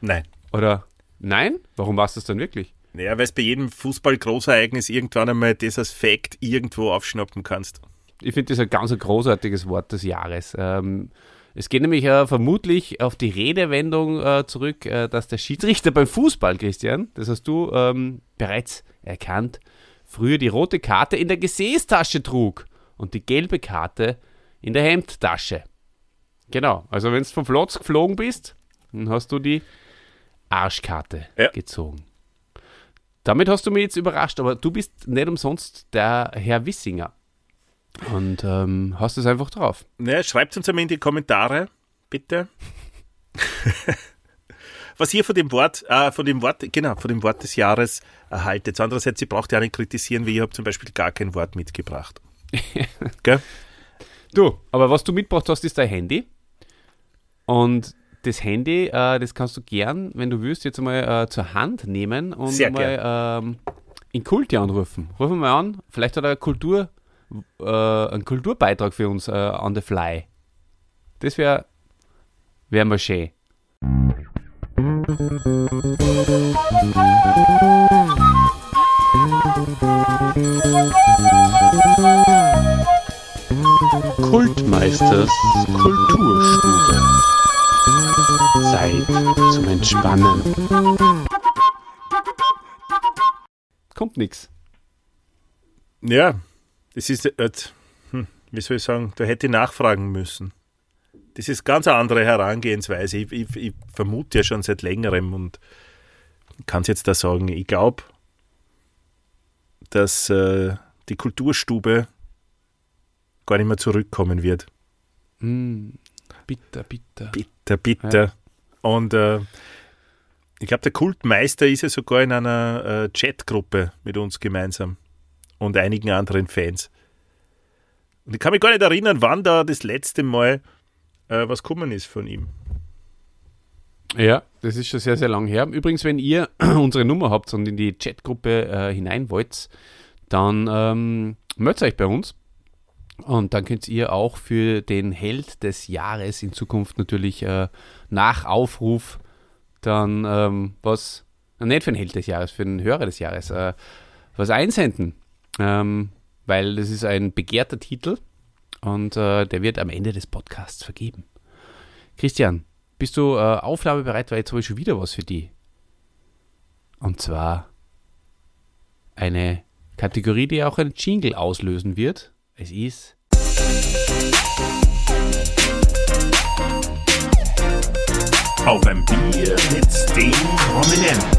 Nein. Oder nein? Warum war es das dann wirklich? Naja, weil es bei jedem Fußball-Großereignis irgendwann einmal das als Fact irgendwo aufschnappen kannst. Ich finde das ein ganz ein großartiges Wort des Jahres. Ähm, es geht nämlich äh, vermutlich auf die Redewendung äh, zurück, äh, dass der Schiedsrichter beim Fußball, Christian, das hast du ähm, bereits erkannt, früher die rote Karte in der Gesäßtasche trug und die gelbe Karte in der Hemdtasche. Genau, also wenn du vom Flotz geflogen bist, dann hast du die Arschkarte Ja. gezogen. Damit hast du mich jetzt überrascht, aber du bist nicht umsonst der Herr Wissinger. Und ähm, hast es einfach drauf. Naja, schreibt uns einmal in die Kommentare, bitte. Was ihr von dem Wort, äh, von dem Wort, genau, von dem Wort des Jahres erhaltet. Andererseits, ihr braucht ja nicht kritisieren, wie ihr habt zum Beispiel gar kein Wort mitgebracht. Gell? Du, aber was du mitgebracht hast, ist dein Handy. Und das Handy, äh, das kannst du gern, wenn du willst, jetzt mal äh, zur Hand nehmen und Sehr mal ähm, in Kulti anrufen. Rufen wir mal an. Vielleicht hat er Kultur, äh, einen Kulturbeitrag für uns äh, on the fly. Das wäre wär mal schön. Kultmeisters Kulturstube. Zeit zum Entspannen. Kommt nix. Ja, das ist, äh, hm, wie soll ich sagen, da hätte ich nachfragen müssen. Das ist ganz eine andere Herangehensweise. Ich, ich, ich vermute ja schon seit längerem und kann es jetzt da sagen. Ich glaube, dass äh, die Kulturstube gar nicht mehr zurückkommen wird. Mm, bitter, bitter. Bitter, bitter. Und äh, ich glaube, der Kultmeister ist ja sogar in einer äh, Chatgruppe mit uns gemeinsam und einigen anderen Fans. Und ich kann mich gar nicht erinnern, wann da das letzte Mal äh, was gekommen ist von ihm. Ja, das ist schon sehr, sehr lang her. Übrigens, wenn ihr unsere Nummer habt und in die Chatgruppe äh, hinein wollt, dann ähm, meldet euch bei uns. Und dann könnt ihr auch für den Held des Jahres in Zukunft natürlich äh, nach Aufruf dann ähm, was, nicht für den Held des Jahres, für den Hörer des Jahres, äh, was einsenden. Ähm, weil das ist ein begehrter Titel und äh, der wird am Ende des Podcasts vergeben. Christian, bist du äh, aufnahmebereit? Weil jetzt habe ich schon wieder was für die. Und zwar eine Kategorie, die auch einen Jingle auslösen wird. Es ist Auf ein Bier mit den Prominenten.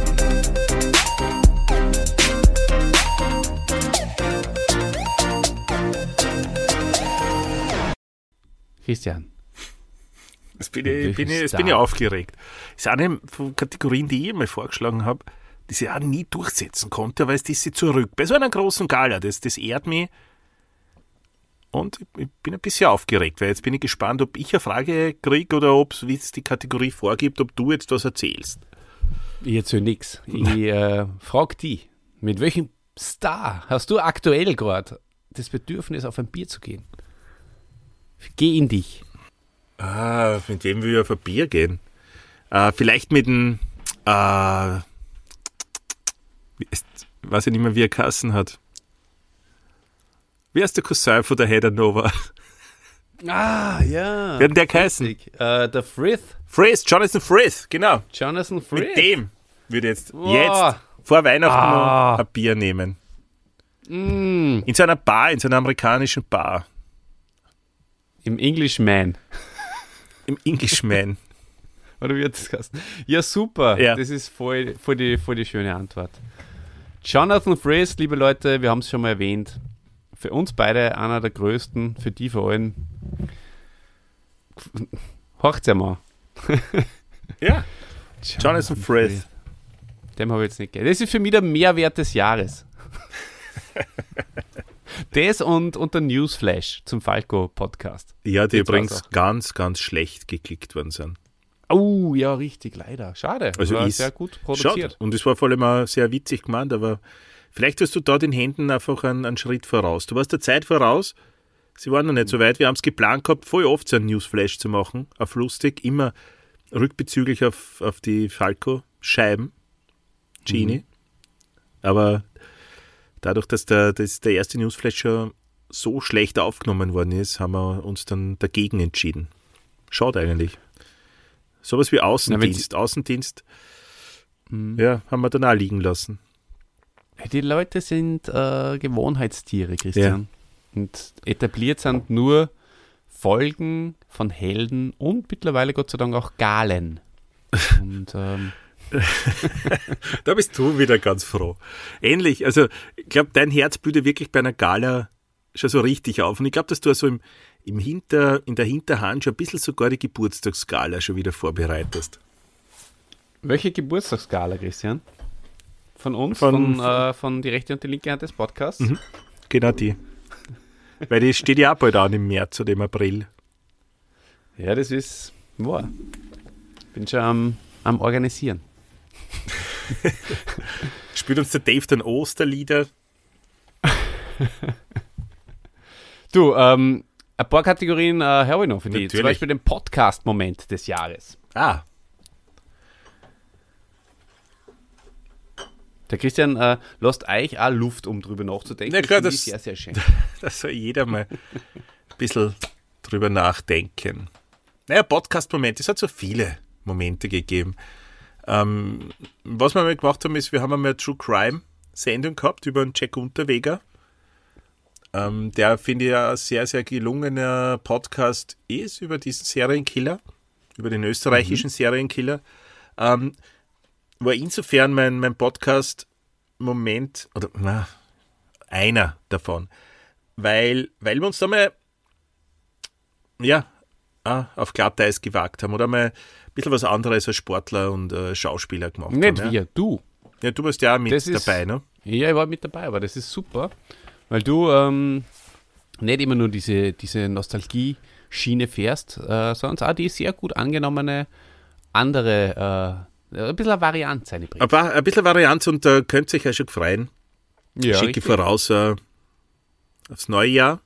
Christian. Jetzt bin ich, bin ich, jetzt bin ich aufgeregt. Das ist eine von Kategorien, die ich mal vorgeschlagen habe, die sie auch nie durchsetzen konnte, aber es ist sie zurück. Bei so einer großen Gala, das, das ehrt mich. Und ich- bin ein bisschen aufgeregt, weil jetzt bin ich gespannt, ob ich eine Frage kriege oder ob es, wie es die Kategorie vorgibt, ob du jetzt was erzählst. Ich erzähl nix. Ich äh, frag die, mit welchem Star hast du aktuell gerade das Bedürfnis, auf ein Bier zu gehen? Geh in dich. Ah, mit will ich auf ein Bier gehen? Äh, vielleicht mit dem, äh, weiß ich nicht mehr, wie er Kassen hat. Wie heißt der Cousin von der Heather Nova? Ah, ja. Werden der geheißen? Äh, der Frith, Frith, Jonathan Frith, genau. Jonathan Frith. Mit dem würde jetzt, Boah. jetzt vor Weihnachten Ah. noch ein Bier nehmen. Mm, In so einer Bar, in so einer amerikanischen Bar. Im Englishman. Im Englishman. Oder wie hat das heißt? Ja, super. Ja. Das ist voll, voll, die, voll die schöne Antwort. Jonathan Frith, liebe Leute, wir haben es schon mal erwähnt. Für uns beide einer der größten, für die vor allem. Horcht's ja mal. ja, Jonathan Frith. Dem habe ich jetzt nicht gegeben. Das ist für mich der Mehrwert des Jahres. das und, und der Newsflash zum Falco-Podcast. Ja, die Die übrigens ganz, ganz schlecht geklickt worden sind. Oh, ja, richtig, leider. Schade. Also War ist- sehr gut Schade. produziert. Und es war vor allem auch sehr witzig gemeint, aber vielleicht hast du da den Händen einfach einen, einen Schritt voraus. Du warst der Zeit voraus. Sie waren noch nicht so weit. Wir haben es geplant gehabt, voll oft so einen Newsflash zu machen, auf lustig, immer rückbezüglich auf, auf die Falco-Scheiben, Genie. Aber dadurch, dass der, dass der erste Newsflash schon so schlecht aufgenommen worden ist, haben wir uns dann dagegen entschieden. Schaut eigentlich. Sowas wie Außendienst. Außendienst, ja, haben wir dann auch liegen lassen. Die Leute sind äh, Gewohnheitstiere, Christian. Und etabliert sind nur Folgen von Helden und mittlerweile Gott sei Dank auch Galen. Und ähm, Da bist du wieder ganz froh. Ähnlich, also ich glaube, dein Herz blüht wirklich bei einer Gala schon so richtig auf. Und ich glaube, dass du also im, im Hinter, in der Hinterhand schon ein bisschen sogar die Geburtstagsgala schon wieder vorbereitest. welche Geburtstagsgala, Christian? Von uns? Von- Von, äh, von die rechte und die linke Hand des Podcasts? Genau die. Weil die steht ja auch bald an im März oder im April. Ja, das ist wahr. Bin schon am, am Organisieren. Spielt uns der Dave dann Osterlieder? Du, ähm, ein paar Kategorien äh, habe ich noch für dich. Zum. Beispiel den Podcast-Moment des Jahres. Ah, Der Christian äh, lässt euch auch Luft, um drüber nachzudenken. Na klar, ich das- sehr, sehr schön. da soll jeder mal ein bisschen drüber nachdenken. Naja, Podcast-Momente, es hat so viele Momente gegeben. Ähm, was wir mal gemacht haben, ist, wir haben einmal eine True Crime-Sendung gehabt über einen Jack Unterweger. Ähm, der, finde ich, ja ein sehr, sehr gelungener Podcast ist über diesen Serienkiller, über den österreichischen Serienkiller. Ähm, war insofern mein, mein Podcast-Moment, oder na, einer davon, weil, weil wir uns da mal ja, auch auf Glatteis gewagt haben oder mal ein bisschen was anderes als Sportler und äh, Schauspieler gemacht Nicht haben. Ja. wir, du. ja, du warst ja auch mit Das ist- dabei, ne? Ja, ich war mit dabei, aber das ist super, weil du ähm, nicht immer nur diese, diese Nostalgie-Schiene fährst, äh, sondern auch die sehr gut angenommene andere, äh, ein bisschen eine Variante seine. Aber ein bisschen Varianz und da könnt ihr euch ja schon freuen. Ja, Schicke richtig. voraus äh, aufs neue Jahr.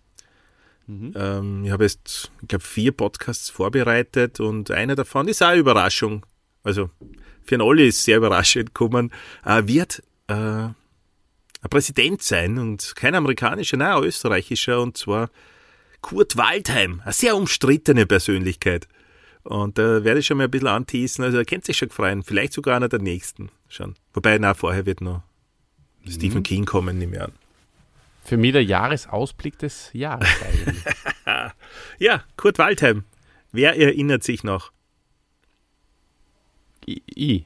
Mhm. Ähm, ich habe jetzt, ich glaube, vier Podcasts vorbereitet und einer davon ist auch eine Überraschung. Also für einen Olli ist sehr überraschend gekommen. Äh, wird äh, ein Präsident sein und kein amerikanischer, nein, ein österreichischer und zwar Kurt Waldheim, eine sehr umstrittene Persönlichkeit. Und da werde ich schon mal ein bisschen anteasen, also er kennt sich schon gefreien, vielleicht sogar einer der nächsten schon. Wobei, na, vorher wird noch Stephen King kommen, nehme ich an. Für mich der Jahresausblick des Jahres eigentlich. Ja, Kurt Waldheim. Wer erinnert sich noch? I. I.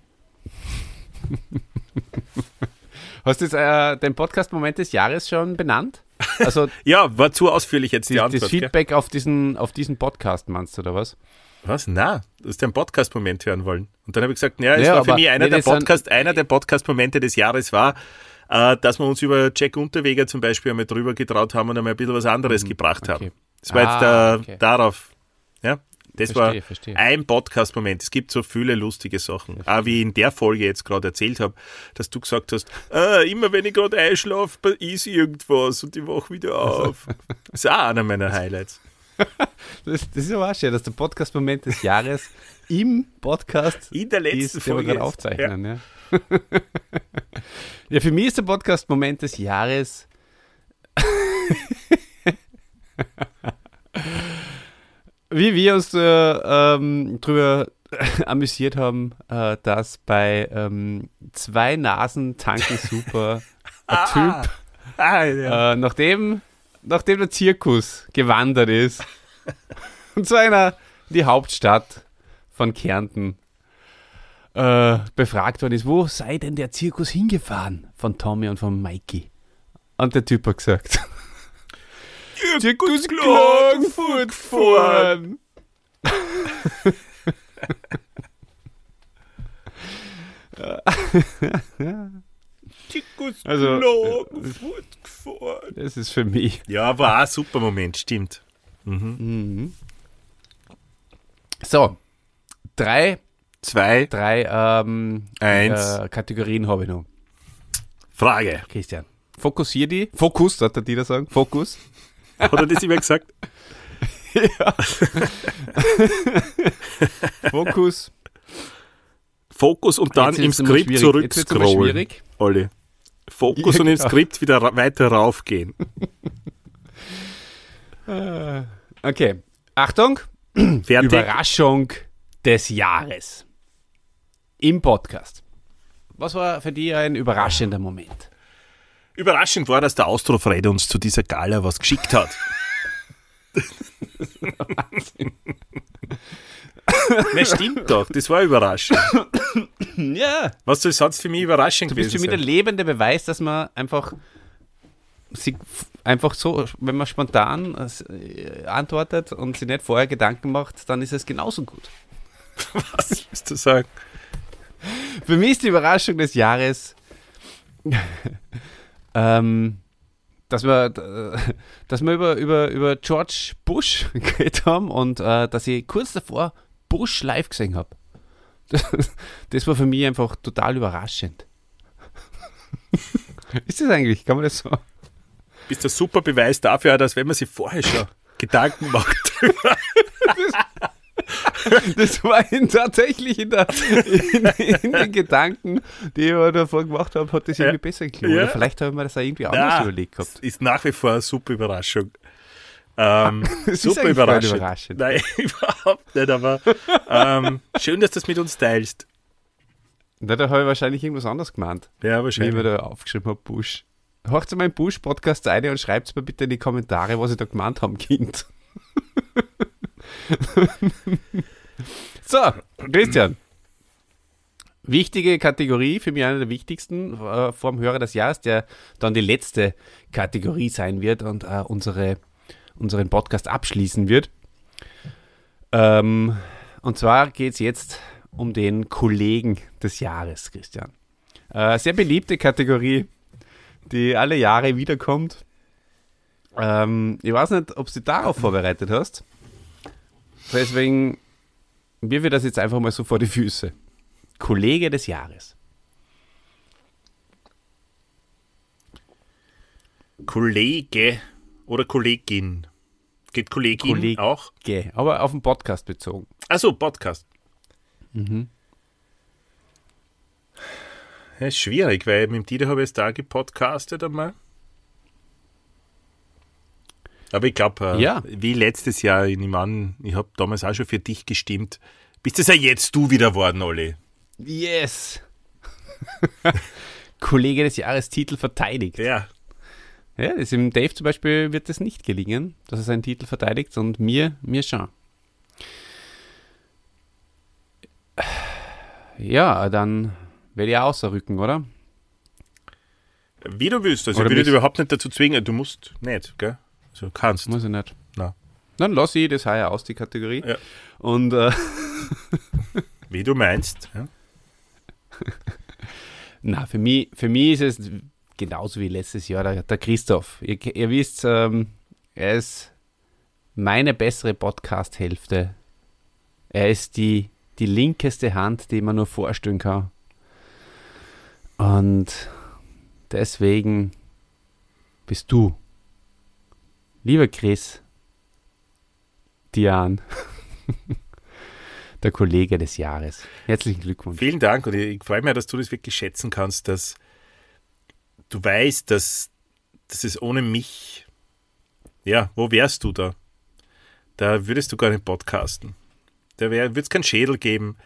Hast du jetzt äh, den Podcast-Moment des Jahres schon benannt? Also Ja, war zu ausführlich jetzt die, die, Antwort. das gell? Feedback auf diesen, auf diesen Podcast meinst du, oder was? Was? Na, du hast den Podcast-Moment hören wollen. Und dann habe ich gesagt, ja, es Ja, war für mich einer nee, der Podcast, einer der Podcast-Momente des Jahres war, äh, dass wir uns über Jack Unterweger zum Beispiel einmal drüber getraut haben und einmal ein bisschen was anderes gebracht haben. Mhm, okay. Das war jetzt Ah, äh, okay. darauf. Ja, das Verstehe, war verstehe. ein Podcast-Moment. Es gibt so viele lustige Sachen. Auch wie ich in der Folge jetzt gerade erzählt habe, dass du gesagt hast, ah, immer wenn ich gerade einschlafe, ist irgendwas und ich wach wieder auf. Das ist auch einer meiner Highlights. Das, das ist aber auch schön, dass der Podcast-Moment des Jahres im Podcast In der letzten ist, den wir Folge gerade aufzeichnen. Ja. Ja. für mich ist der Podcast-Moment des Jahres wie wir uns äh, ähm, drüber amüsiert haben, äh, dass bei ähm, zwei Nasen tanken super ein Typ Ah, ja. äh, nachdem, nachdem der Zirkus gewandert ist und zu einer, die Hauptstadt von Kärnten, äh, befragt worden ist, wo sei denn der Zirkus hingefahren von Tommy und von Mikey? Und der Typ hat gesagt, Zirkus Klagenfurt gefahren. Also, Klagenfurt gefahren. Das ist für mich. Ja, war auch ein super Moment, stimmt. So, drei, Zwei, drei ähm, Eins. Äh, Kategorien habe ich noch. Frage. Christian, fokussier die. Fokus, hat der Dieter sagen. Fokus. Hat er das immer gesagt? Fokus. Fokus und dann im Skript zurückscrollen. schwierig. Olli. Fokus Ja, und im. Skript wieder weiter raufgehen. Okay. Achtung. Fertig. Überraschung des Jahres. Im Podcast. Was war für dich ein überraschender Moment? Überraschend war, dass der Austrofred uns zu dieser Gala was geschickt hat. Na, stimmt doch, das war überraschend. Ja. Was soll sonst für mich überraschend Du bist für gewesen mich der sein? lebende Beweis, dass man einfach sie einfach so, wenn man spontan äh, antwortet und sich nicht vorher Gedanken macht, dann ist es genauso gut. Was willst du sagen? Für mich ist die Überraschung des Jahres, ähm, dass wir, äh, dass wir über, über, über George Bush geredet haben und äh, dass ich kurz davor Bush live gesehen habe. Das, das war für mich einfach total überraschend. ist das eigentlich? Kann man das so? Bist ein super Beweis dafür, dass wenn man sich vorher schon Gedanken macht. Das war in, tatsächlich in, der, in, in den Gedanken, die ich mir davor gemacht habe, hat das Ja. irgendwie besser geklungen. Ja. Oder vielleicht habe ich mir das auch irgendwie anders Ja, überlegt gehabt. ist nach wie vor eine super Überraschung. Ähm, super überraschend. überraschend. Nein, überhaupt nicht, aber ähm, schön, dass du das mit uns teilst. Na, da habe ich wahrscheinlich irgendwas anderes gemeint, Ja, wie ich mir wahrscheinlich. da aufgeschrieben habe, Bush. Hört mal im Bush-Podcast ein und schreibt mir bitte in die Kommentare, was ich da gemeint habe, Kind. so, Christian. Wichtige Kategorie, für mich eine der wichtigsten äh, vor dem Hörer des Jahres, der dann die letzte Kategorie sein wird und äh, unsere, unseren Podcast abschließen wird. Ähm, und zwar geht es jetzt um den Kollegen des Jahres, Christian. Äh, sehr beliebte Kategorie, die alle Jahre wiederkommt. Ähm, ich weiß nicht, ob du darauf vorbereitet hast. Deswegen wirf ich das jetzt einfach mal so vor die Füße. Kollege des Jahres. Kollege oder Kollegin. Geht Kollegin Kollege. auch? Aber auf den Podcast bezogen. Also Podcast. Mhm. Ja, ist schwierig, weil mit dem Dieter habe ich jetzt da gepodcastet einmal. Aber ich glaube, äh, Ja. wie letztes Jahr, ich nehme an, ich habe damals auch schon für dich gestimmt. Bist es ja jetzt du wieder worden, Olli? Yes! Kollege des Jahres Titel verteidigt. Ja. Ja, das im Dave zum Beispiel wird es nicht gelingen, dass er seinen Titel verteidigt und mir, mir schon. Ja, dann werde ich auch ausrücken, oder? Wie du willst. Also Oder ich will dich überhaupt nicht dazu zwingen. Du musst nicht, gell? Also kannst. Muss ich nicht. Na. Dann lass ich das heuer aus, die Kategorie. Ja. Und äh, Wie du meinst. Ja? na, für mich, für mich ist es genauso wie letztes Jahr der, der Christoph. Ihr, ihr wisst, ähm, er ist meine bessere Podcast-Hälfte. Er ist die, die linkeste Hand, die man nur vorstellen kann. Und deswegen bist du, lieber Chris, Dian, der Kollege des Jahres. Herzlichen Glückwunsch. Vielen Dank und ich, ich freue mich, dass du das wirklich schätzen kannst, dass du weißt, dass, dass es ohne mich, ja, wo wärst du da? Da würdest du gar nicht podcasten. Da würde es keinen Schädel geben.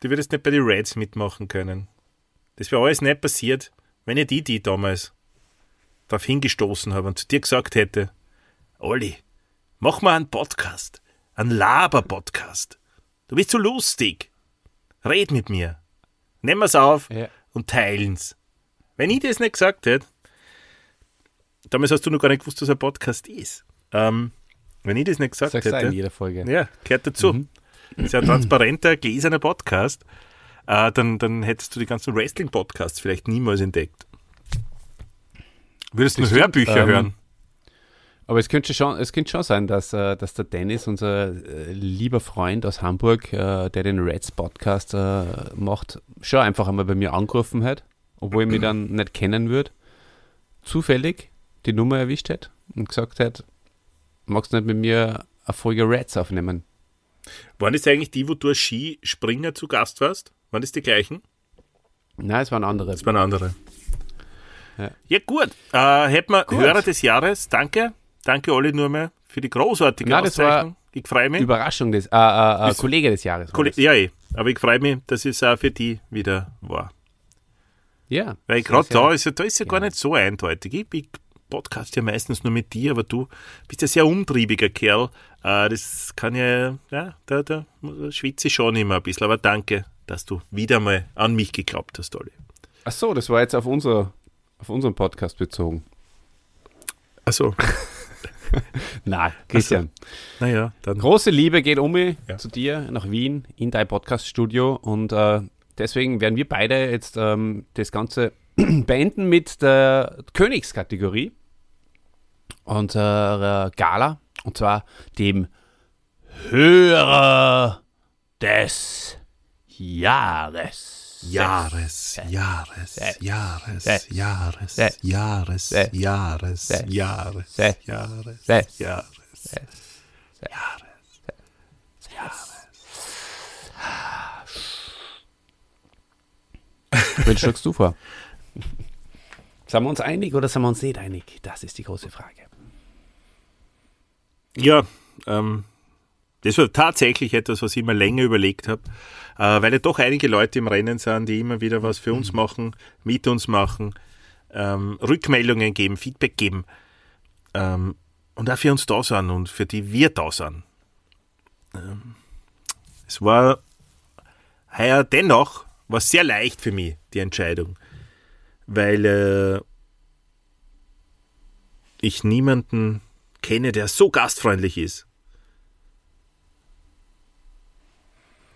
Du würdest nicht bei den Reds mitmachen können. Das wäre alles nicht passiert, wenn ich die, die damals darauf hingestoßen habe und zu dir gesagt hätte, Olli, mach mal einen Podcast, einen Laber-Podcast. Du bist so lustig. Red mit mir. Nehmen wir's auf Ja. und teilen's. Wenn ich das nicht gesagt hätte, damals hast du noch gar nicht gewusst, was ein Podcast ist. Ähm, wenn ich das nicht gesagt Sag's auch in hätte, jeder Folge. ja, gehört dazu. Das ist ja ein transparenter, gläserner Podcast. Äh, dann, dann hättest du die ganzen Wrestling-Podcasts vielleicht niemals entdeckt. Würdest du Hörbücher ähm, hören? Aber es könnte schon, es könnte schon sein, dass, äh, dass der Dennis, unser äh, lieber Freund aus Hamburg, äh, der den Reds Podcast macht, schon einfach einmal bei mir angerufen hat, obwohl ich mich dann nicht kennen würde, zufällig die Nummer erwischt hat und gesagt hat, magst du nicht mit mir eine Folge Reds aufnehmen? Waren das eigentlich die, wo du als Skispringer zu Gast warst? Waren das die gleichen? Nein, es waren andere. Das waren andere. Ja. Ja, gut. Äh, hätten wir. Hörer des Jahres. Danke. Danke, Olli, nur mehr für die großartige war Auszeichnung. Ich freue mich. Überraschung des, äh, äh, äh, Kollege des Jahres. Kolle- ja, eh. aber ich freue mich, dass es auch für die wieder war. Ja. Weil gerade da ist ja, da ist ja gar nicht so eindeutig. Ich, ich podcast ja meistens nur mit dir, aber du bist ja sehr umtriebiger Kerl. Äh, das kann ja, ja, da, da schwitze ich schon immer ein bisschen. Aber danke, dass du wieder mal an mich geglaubt hast, Olli. Ach so, das war jetzt auf, unser, auf unseren Podcast bezogen. Achso, Nein, Christian. naja, dann. Große Liebe geht um mich Ja. zu dir nach Wien in dein Podcast-Studio und äh, deswegen werden wir beide jetzt ähm, das Ganze beenden mit der Königskategorie unserer Gala und zwar dem Hörer des Jahres. Jahres, Jahres. Jahres. Jahres. Jahres. Jahres. Jahres, Sechs. Jahres, Sechs. Jahres. Wen schlagst du vor? Sind wir uns einig oder sind wir uns nicht einig? Das ist die große Frage. Ja, ähm, das war tatsächlich etwas, was ich mir länger überlegt habe, äh, weil ja doch einige Leute im Rennen sind, die immer wieder was für uns machen, mit uns machen, ähm, Rückmeldungen geben, Feedback geben ähm, und auch für uns da sind und für die wir da sind. Ähm, es war heuer dennoch war sehr leicht für mich, die Entscheidung, weil äh, ich niemanden kenne, der so gastfreundlich ist,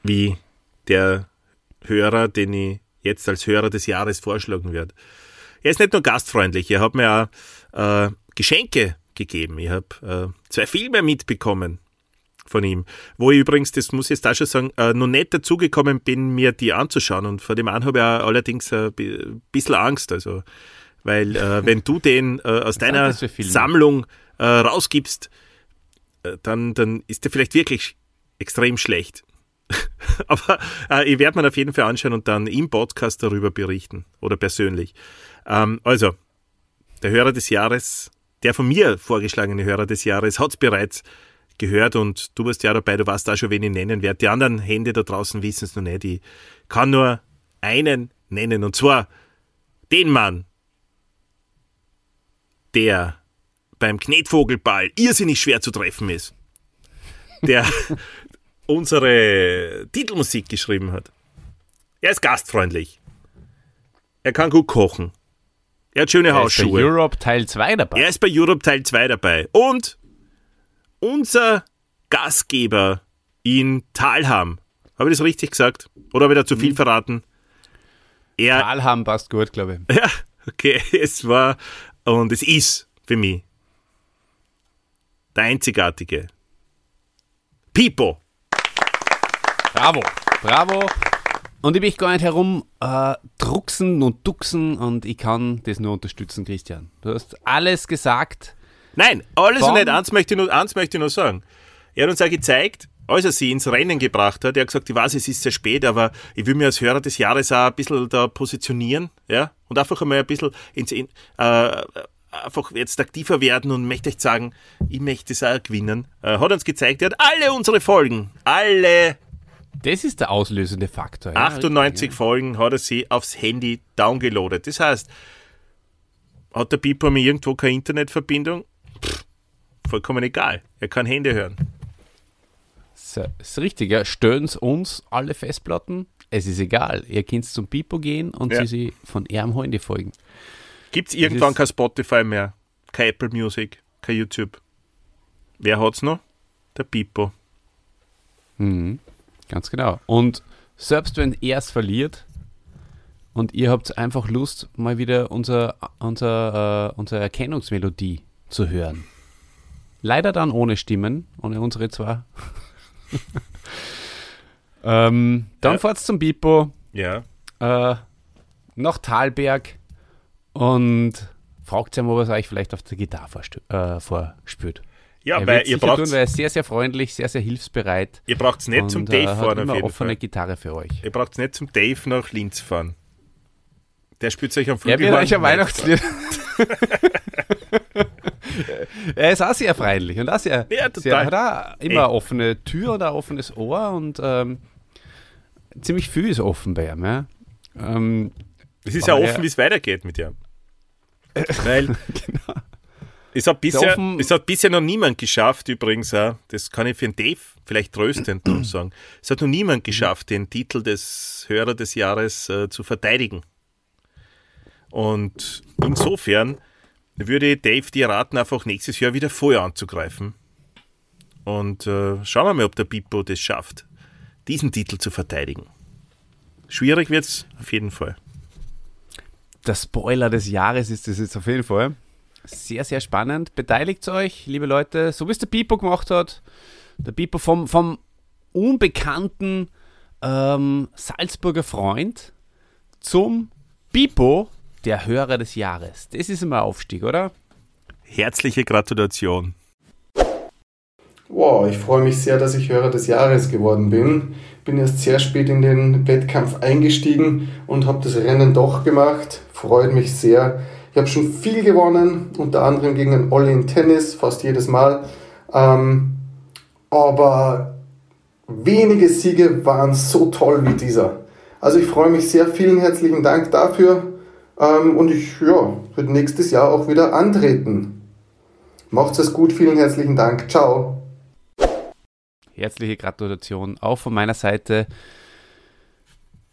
wie der Hörer, den ich jetzt als Hörer des Jahres vorschlagen werde. Er ist nicht nur gastfreundlich, er hat mir auch äh, Geschenke gegeben. Ich habe äh, zwei Filme mitbekommen von ihm, wo ich übrigens, das muss ich jetzt auch schon sagen, äh, noch nicht dazugekommen bin, mir die anzuschauen. Und vor dem einen habe ich auch allerdings ein bi- bisschen Angst. Also, weil äh, wenn du den äh, aus deiner? Sammlung äh, rausgibst, äh, dann, dann ist der vielleicht wirklich extrem schlecht. Aber äh, ich werde mir auf jeden Fall anschauen und dann im Podcast darüber berichten oder persönlich. Ähm, also, der Hörer des Jahres, der von mir vorgeschlagene Hörer des Jahres, hat es bereits gehört und du warst ja dabei, du weißt auch schon, wen ich nennen werde. Die anderen Hände da draußen wissen es noch nicht. Ich kann nur einen nennen und zwar den Mann, der beim Knetvogelball irrsinnig schwer zu treffen ist, der unsere Titelmusik geschrieben hat. Er ist gastfreundlich. Er kann gut kochen. Er hat schöne Er ist bei Hausschuhe. Europe Teil 2 dabei. Er ist bei Europe Teil 2 dabei. Und unser Gastgeber in Talham. Habe ich das richtig gesagt? Oder habe ich da zu viel verraten? Er, Talham passt gut, glaube ich. ja, okay, es war und es ist für mich der einzigartige Pipo. Bravo, bravo. Und ich mich gar nicht herum äh, drucksen und duxen und ich kann das nur unterstützen, Christian. Du hast alles gesagt. Nein, alles und Warum? nicht. Eins möchte, ich nur, eins möchte ich nur sagen. Er hat uns auch gezeigt, als er sie ins Rennen gebracht hat, er hat gesagt, ich weiß, es ist sehr spät, aber ich will mir als Hörer des Jahres auch ein bisschen da positionieren, ja, und einfach einmal ein bisschen ins, in, äh, einfach jetzt aktiver werden und möchte euch sagen, ich möchte es auch gewinnen. Äh, hat uns gezeigt, er hat alle unsere Folgen, alle Das ist der auslösende Faktor. Ja, 98 Folgen hat er sie aufs Handy downgeloadet. Das heißt, hat der Pipo mir irgendwo keine Internetverbindung? Pff, vollkommen egal. Er kann Hände hören. So, ist richtig, ja. Stören uns alle Festplatten. Es ist egal. Ihr könnt zum Pipo gehen und Ja. sie sie von ihrem Handy folgen. Gibt es irgendwann kein Spotify mehr, kein Apple Music, kein YouTube? Wer hat's noch? Der Pipo. Mhm. Ganz genau. Und selbst wenn er es verliert und ihr habt einfach Lust, mal wieder unser, unser, äh, unsere Erkennungsmelodie zu hören. Leider dann ohne Stimmen, ohne unsere zwei. ähm, dann Ja. fahrt's zum Bipo, Ja. äh, nach Talberg und fragt ob er es euch vielleicht auf der Gitarre äh, vorspürt. Ja, er weil ihr braucht tun, weil er ist sehr, sehr freundlich, sehr, sehr hilfsbereit. ihr braucht's nicht zum und, Dave äh, hat fahren auf immer jeden offene Fall. Gitarre für euch. Ihr braucht's nicht zum Dave nach Linz fahren. Der spielt euch am Er wird Flügelhorn. euch ein Weihnachtslied. er ist auch sehr freundlich und auch sehr, Ja, sehr hat auch immer Ey. eine offene Tür und ein offenes Ohr und ähm, ziemlich viel ist offen bei ihm. Ja. Ähm, Es ist ja offen, wie es weitergeht mit dir. Weil es, hat bisher, Genau. offen- es hat bisher noch niemand geschafft, übrigens auch, das kann ich für den Dave vielleicht tröstend sagen, es hat noch niemand geschafft, den Titel des Hörer des Jahres äh, zu verteidigen. Und insofern würde Dave dir raten, einfach nächstes Jahr wieder vorher anzugreifen. Und äh, schauen wir mal, ob der Pippo das schafft, diesen Titel zu verteidigen. Schwierig wird es auf jeden Fall. der Spoiler des Jahres ist das jetzt auf jeden Fall. Sehr, sehr spannend. Beteiligt euch, liebe Leute, so wie es der Pipo gemacht hat. Der Pipo vom, vom unbekannten ähm, Salzburger Freund zum Pipo, der Hörer des Jahres. Das ist immer Aufstieg, oder? Herzliche Gratulation. Wow, ich freue mich sehr, dass ich Hörer des Jahres geworden bin. Bin erst sehr spät in den Wettkampf eingestiegen und habe das Rennen doch gemacht. Freut mich sehr. Ich habe schon viel gewonnen, unter anderem gegen den Olli in Tennis, fast jedes Mal. Ähm, aber wenige Siege waren so toll wie dieser. Also ich freue mich sehr. Vielen herzlichen Dank dafür. Ähm, und ich ja, würde nächstes Jahr auch wieder antreten. Macht's es gut. Vielen herzlichen Dank. Ciao. Herzliche Gratulation auch von meiner Seite.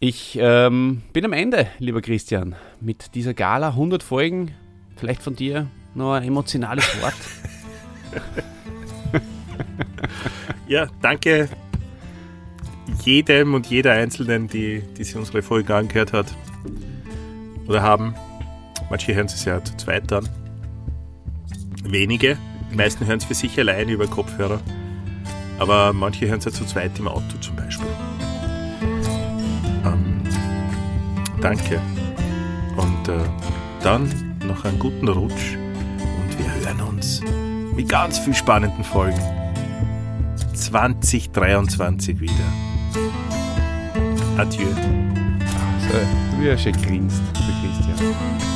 Ich ähm, bin am Ende, lieber Christian, mit dieser Gala. 100 Folgen. Vielleicht von dir noch ein emotionales Wort. Ja, danke jedem und jeder Einzelnen, die, die sich unsere Folge angehört hat oder haben. Manche hören es ja zu zweit an. Wenige. Die meisten hören es für sich allein über Kopfhörer. Aber manche hören es ja zu zweit im Auto zum Beispiel. Ähm, danke. Und äh, dann noch einen guten Rutsch. Und wir hören uns mit ganz viel spannenden Folgen 2023 wieder. Adieu. Wie er schon grinst, der Christian.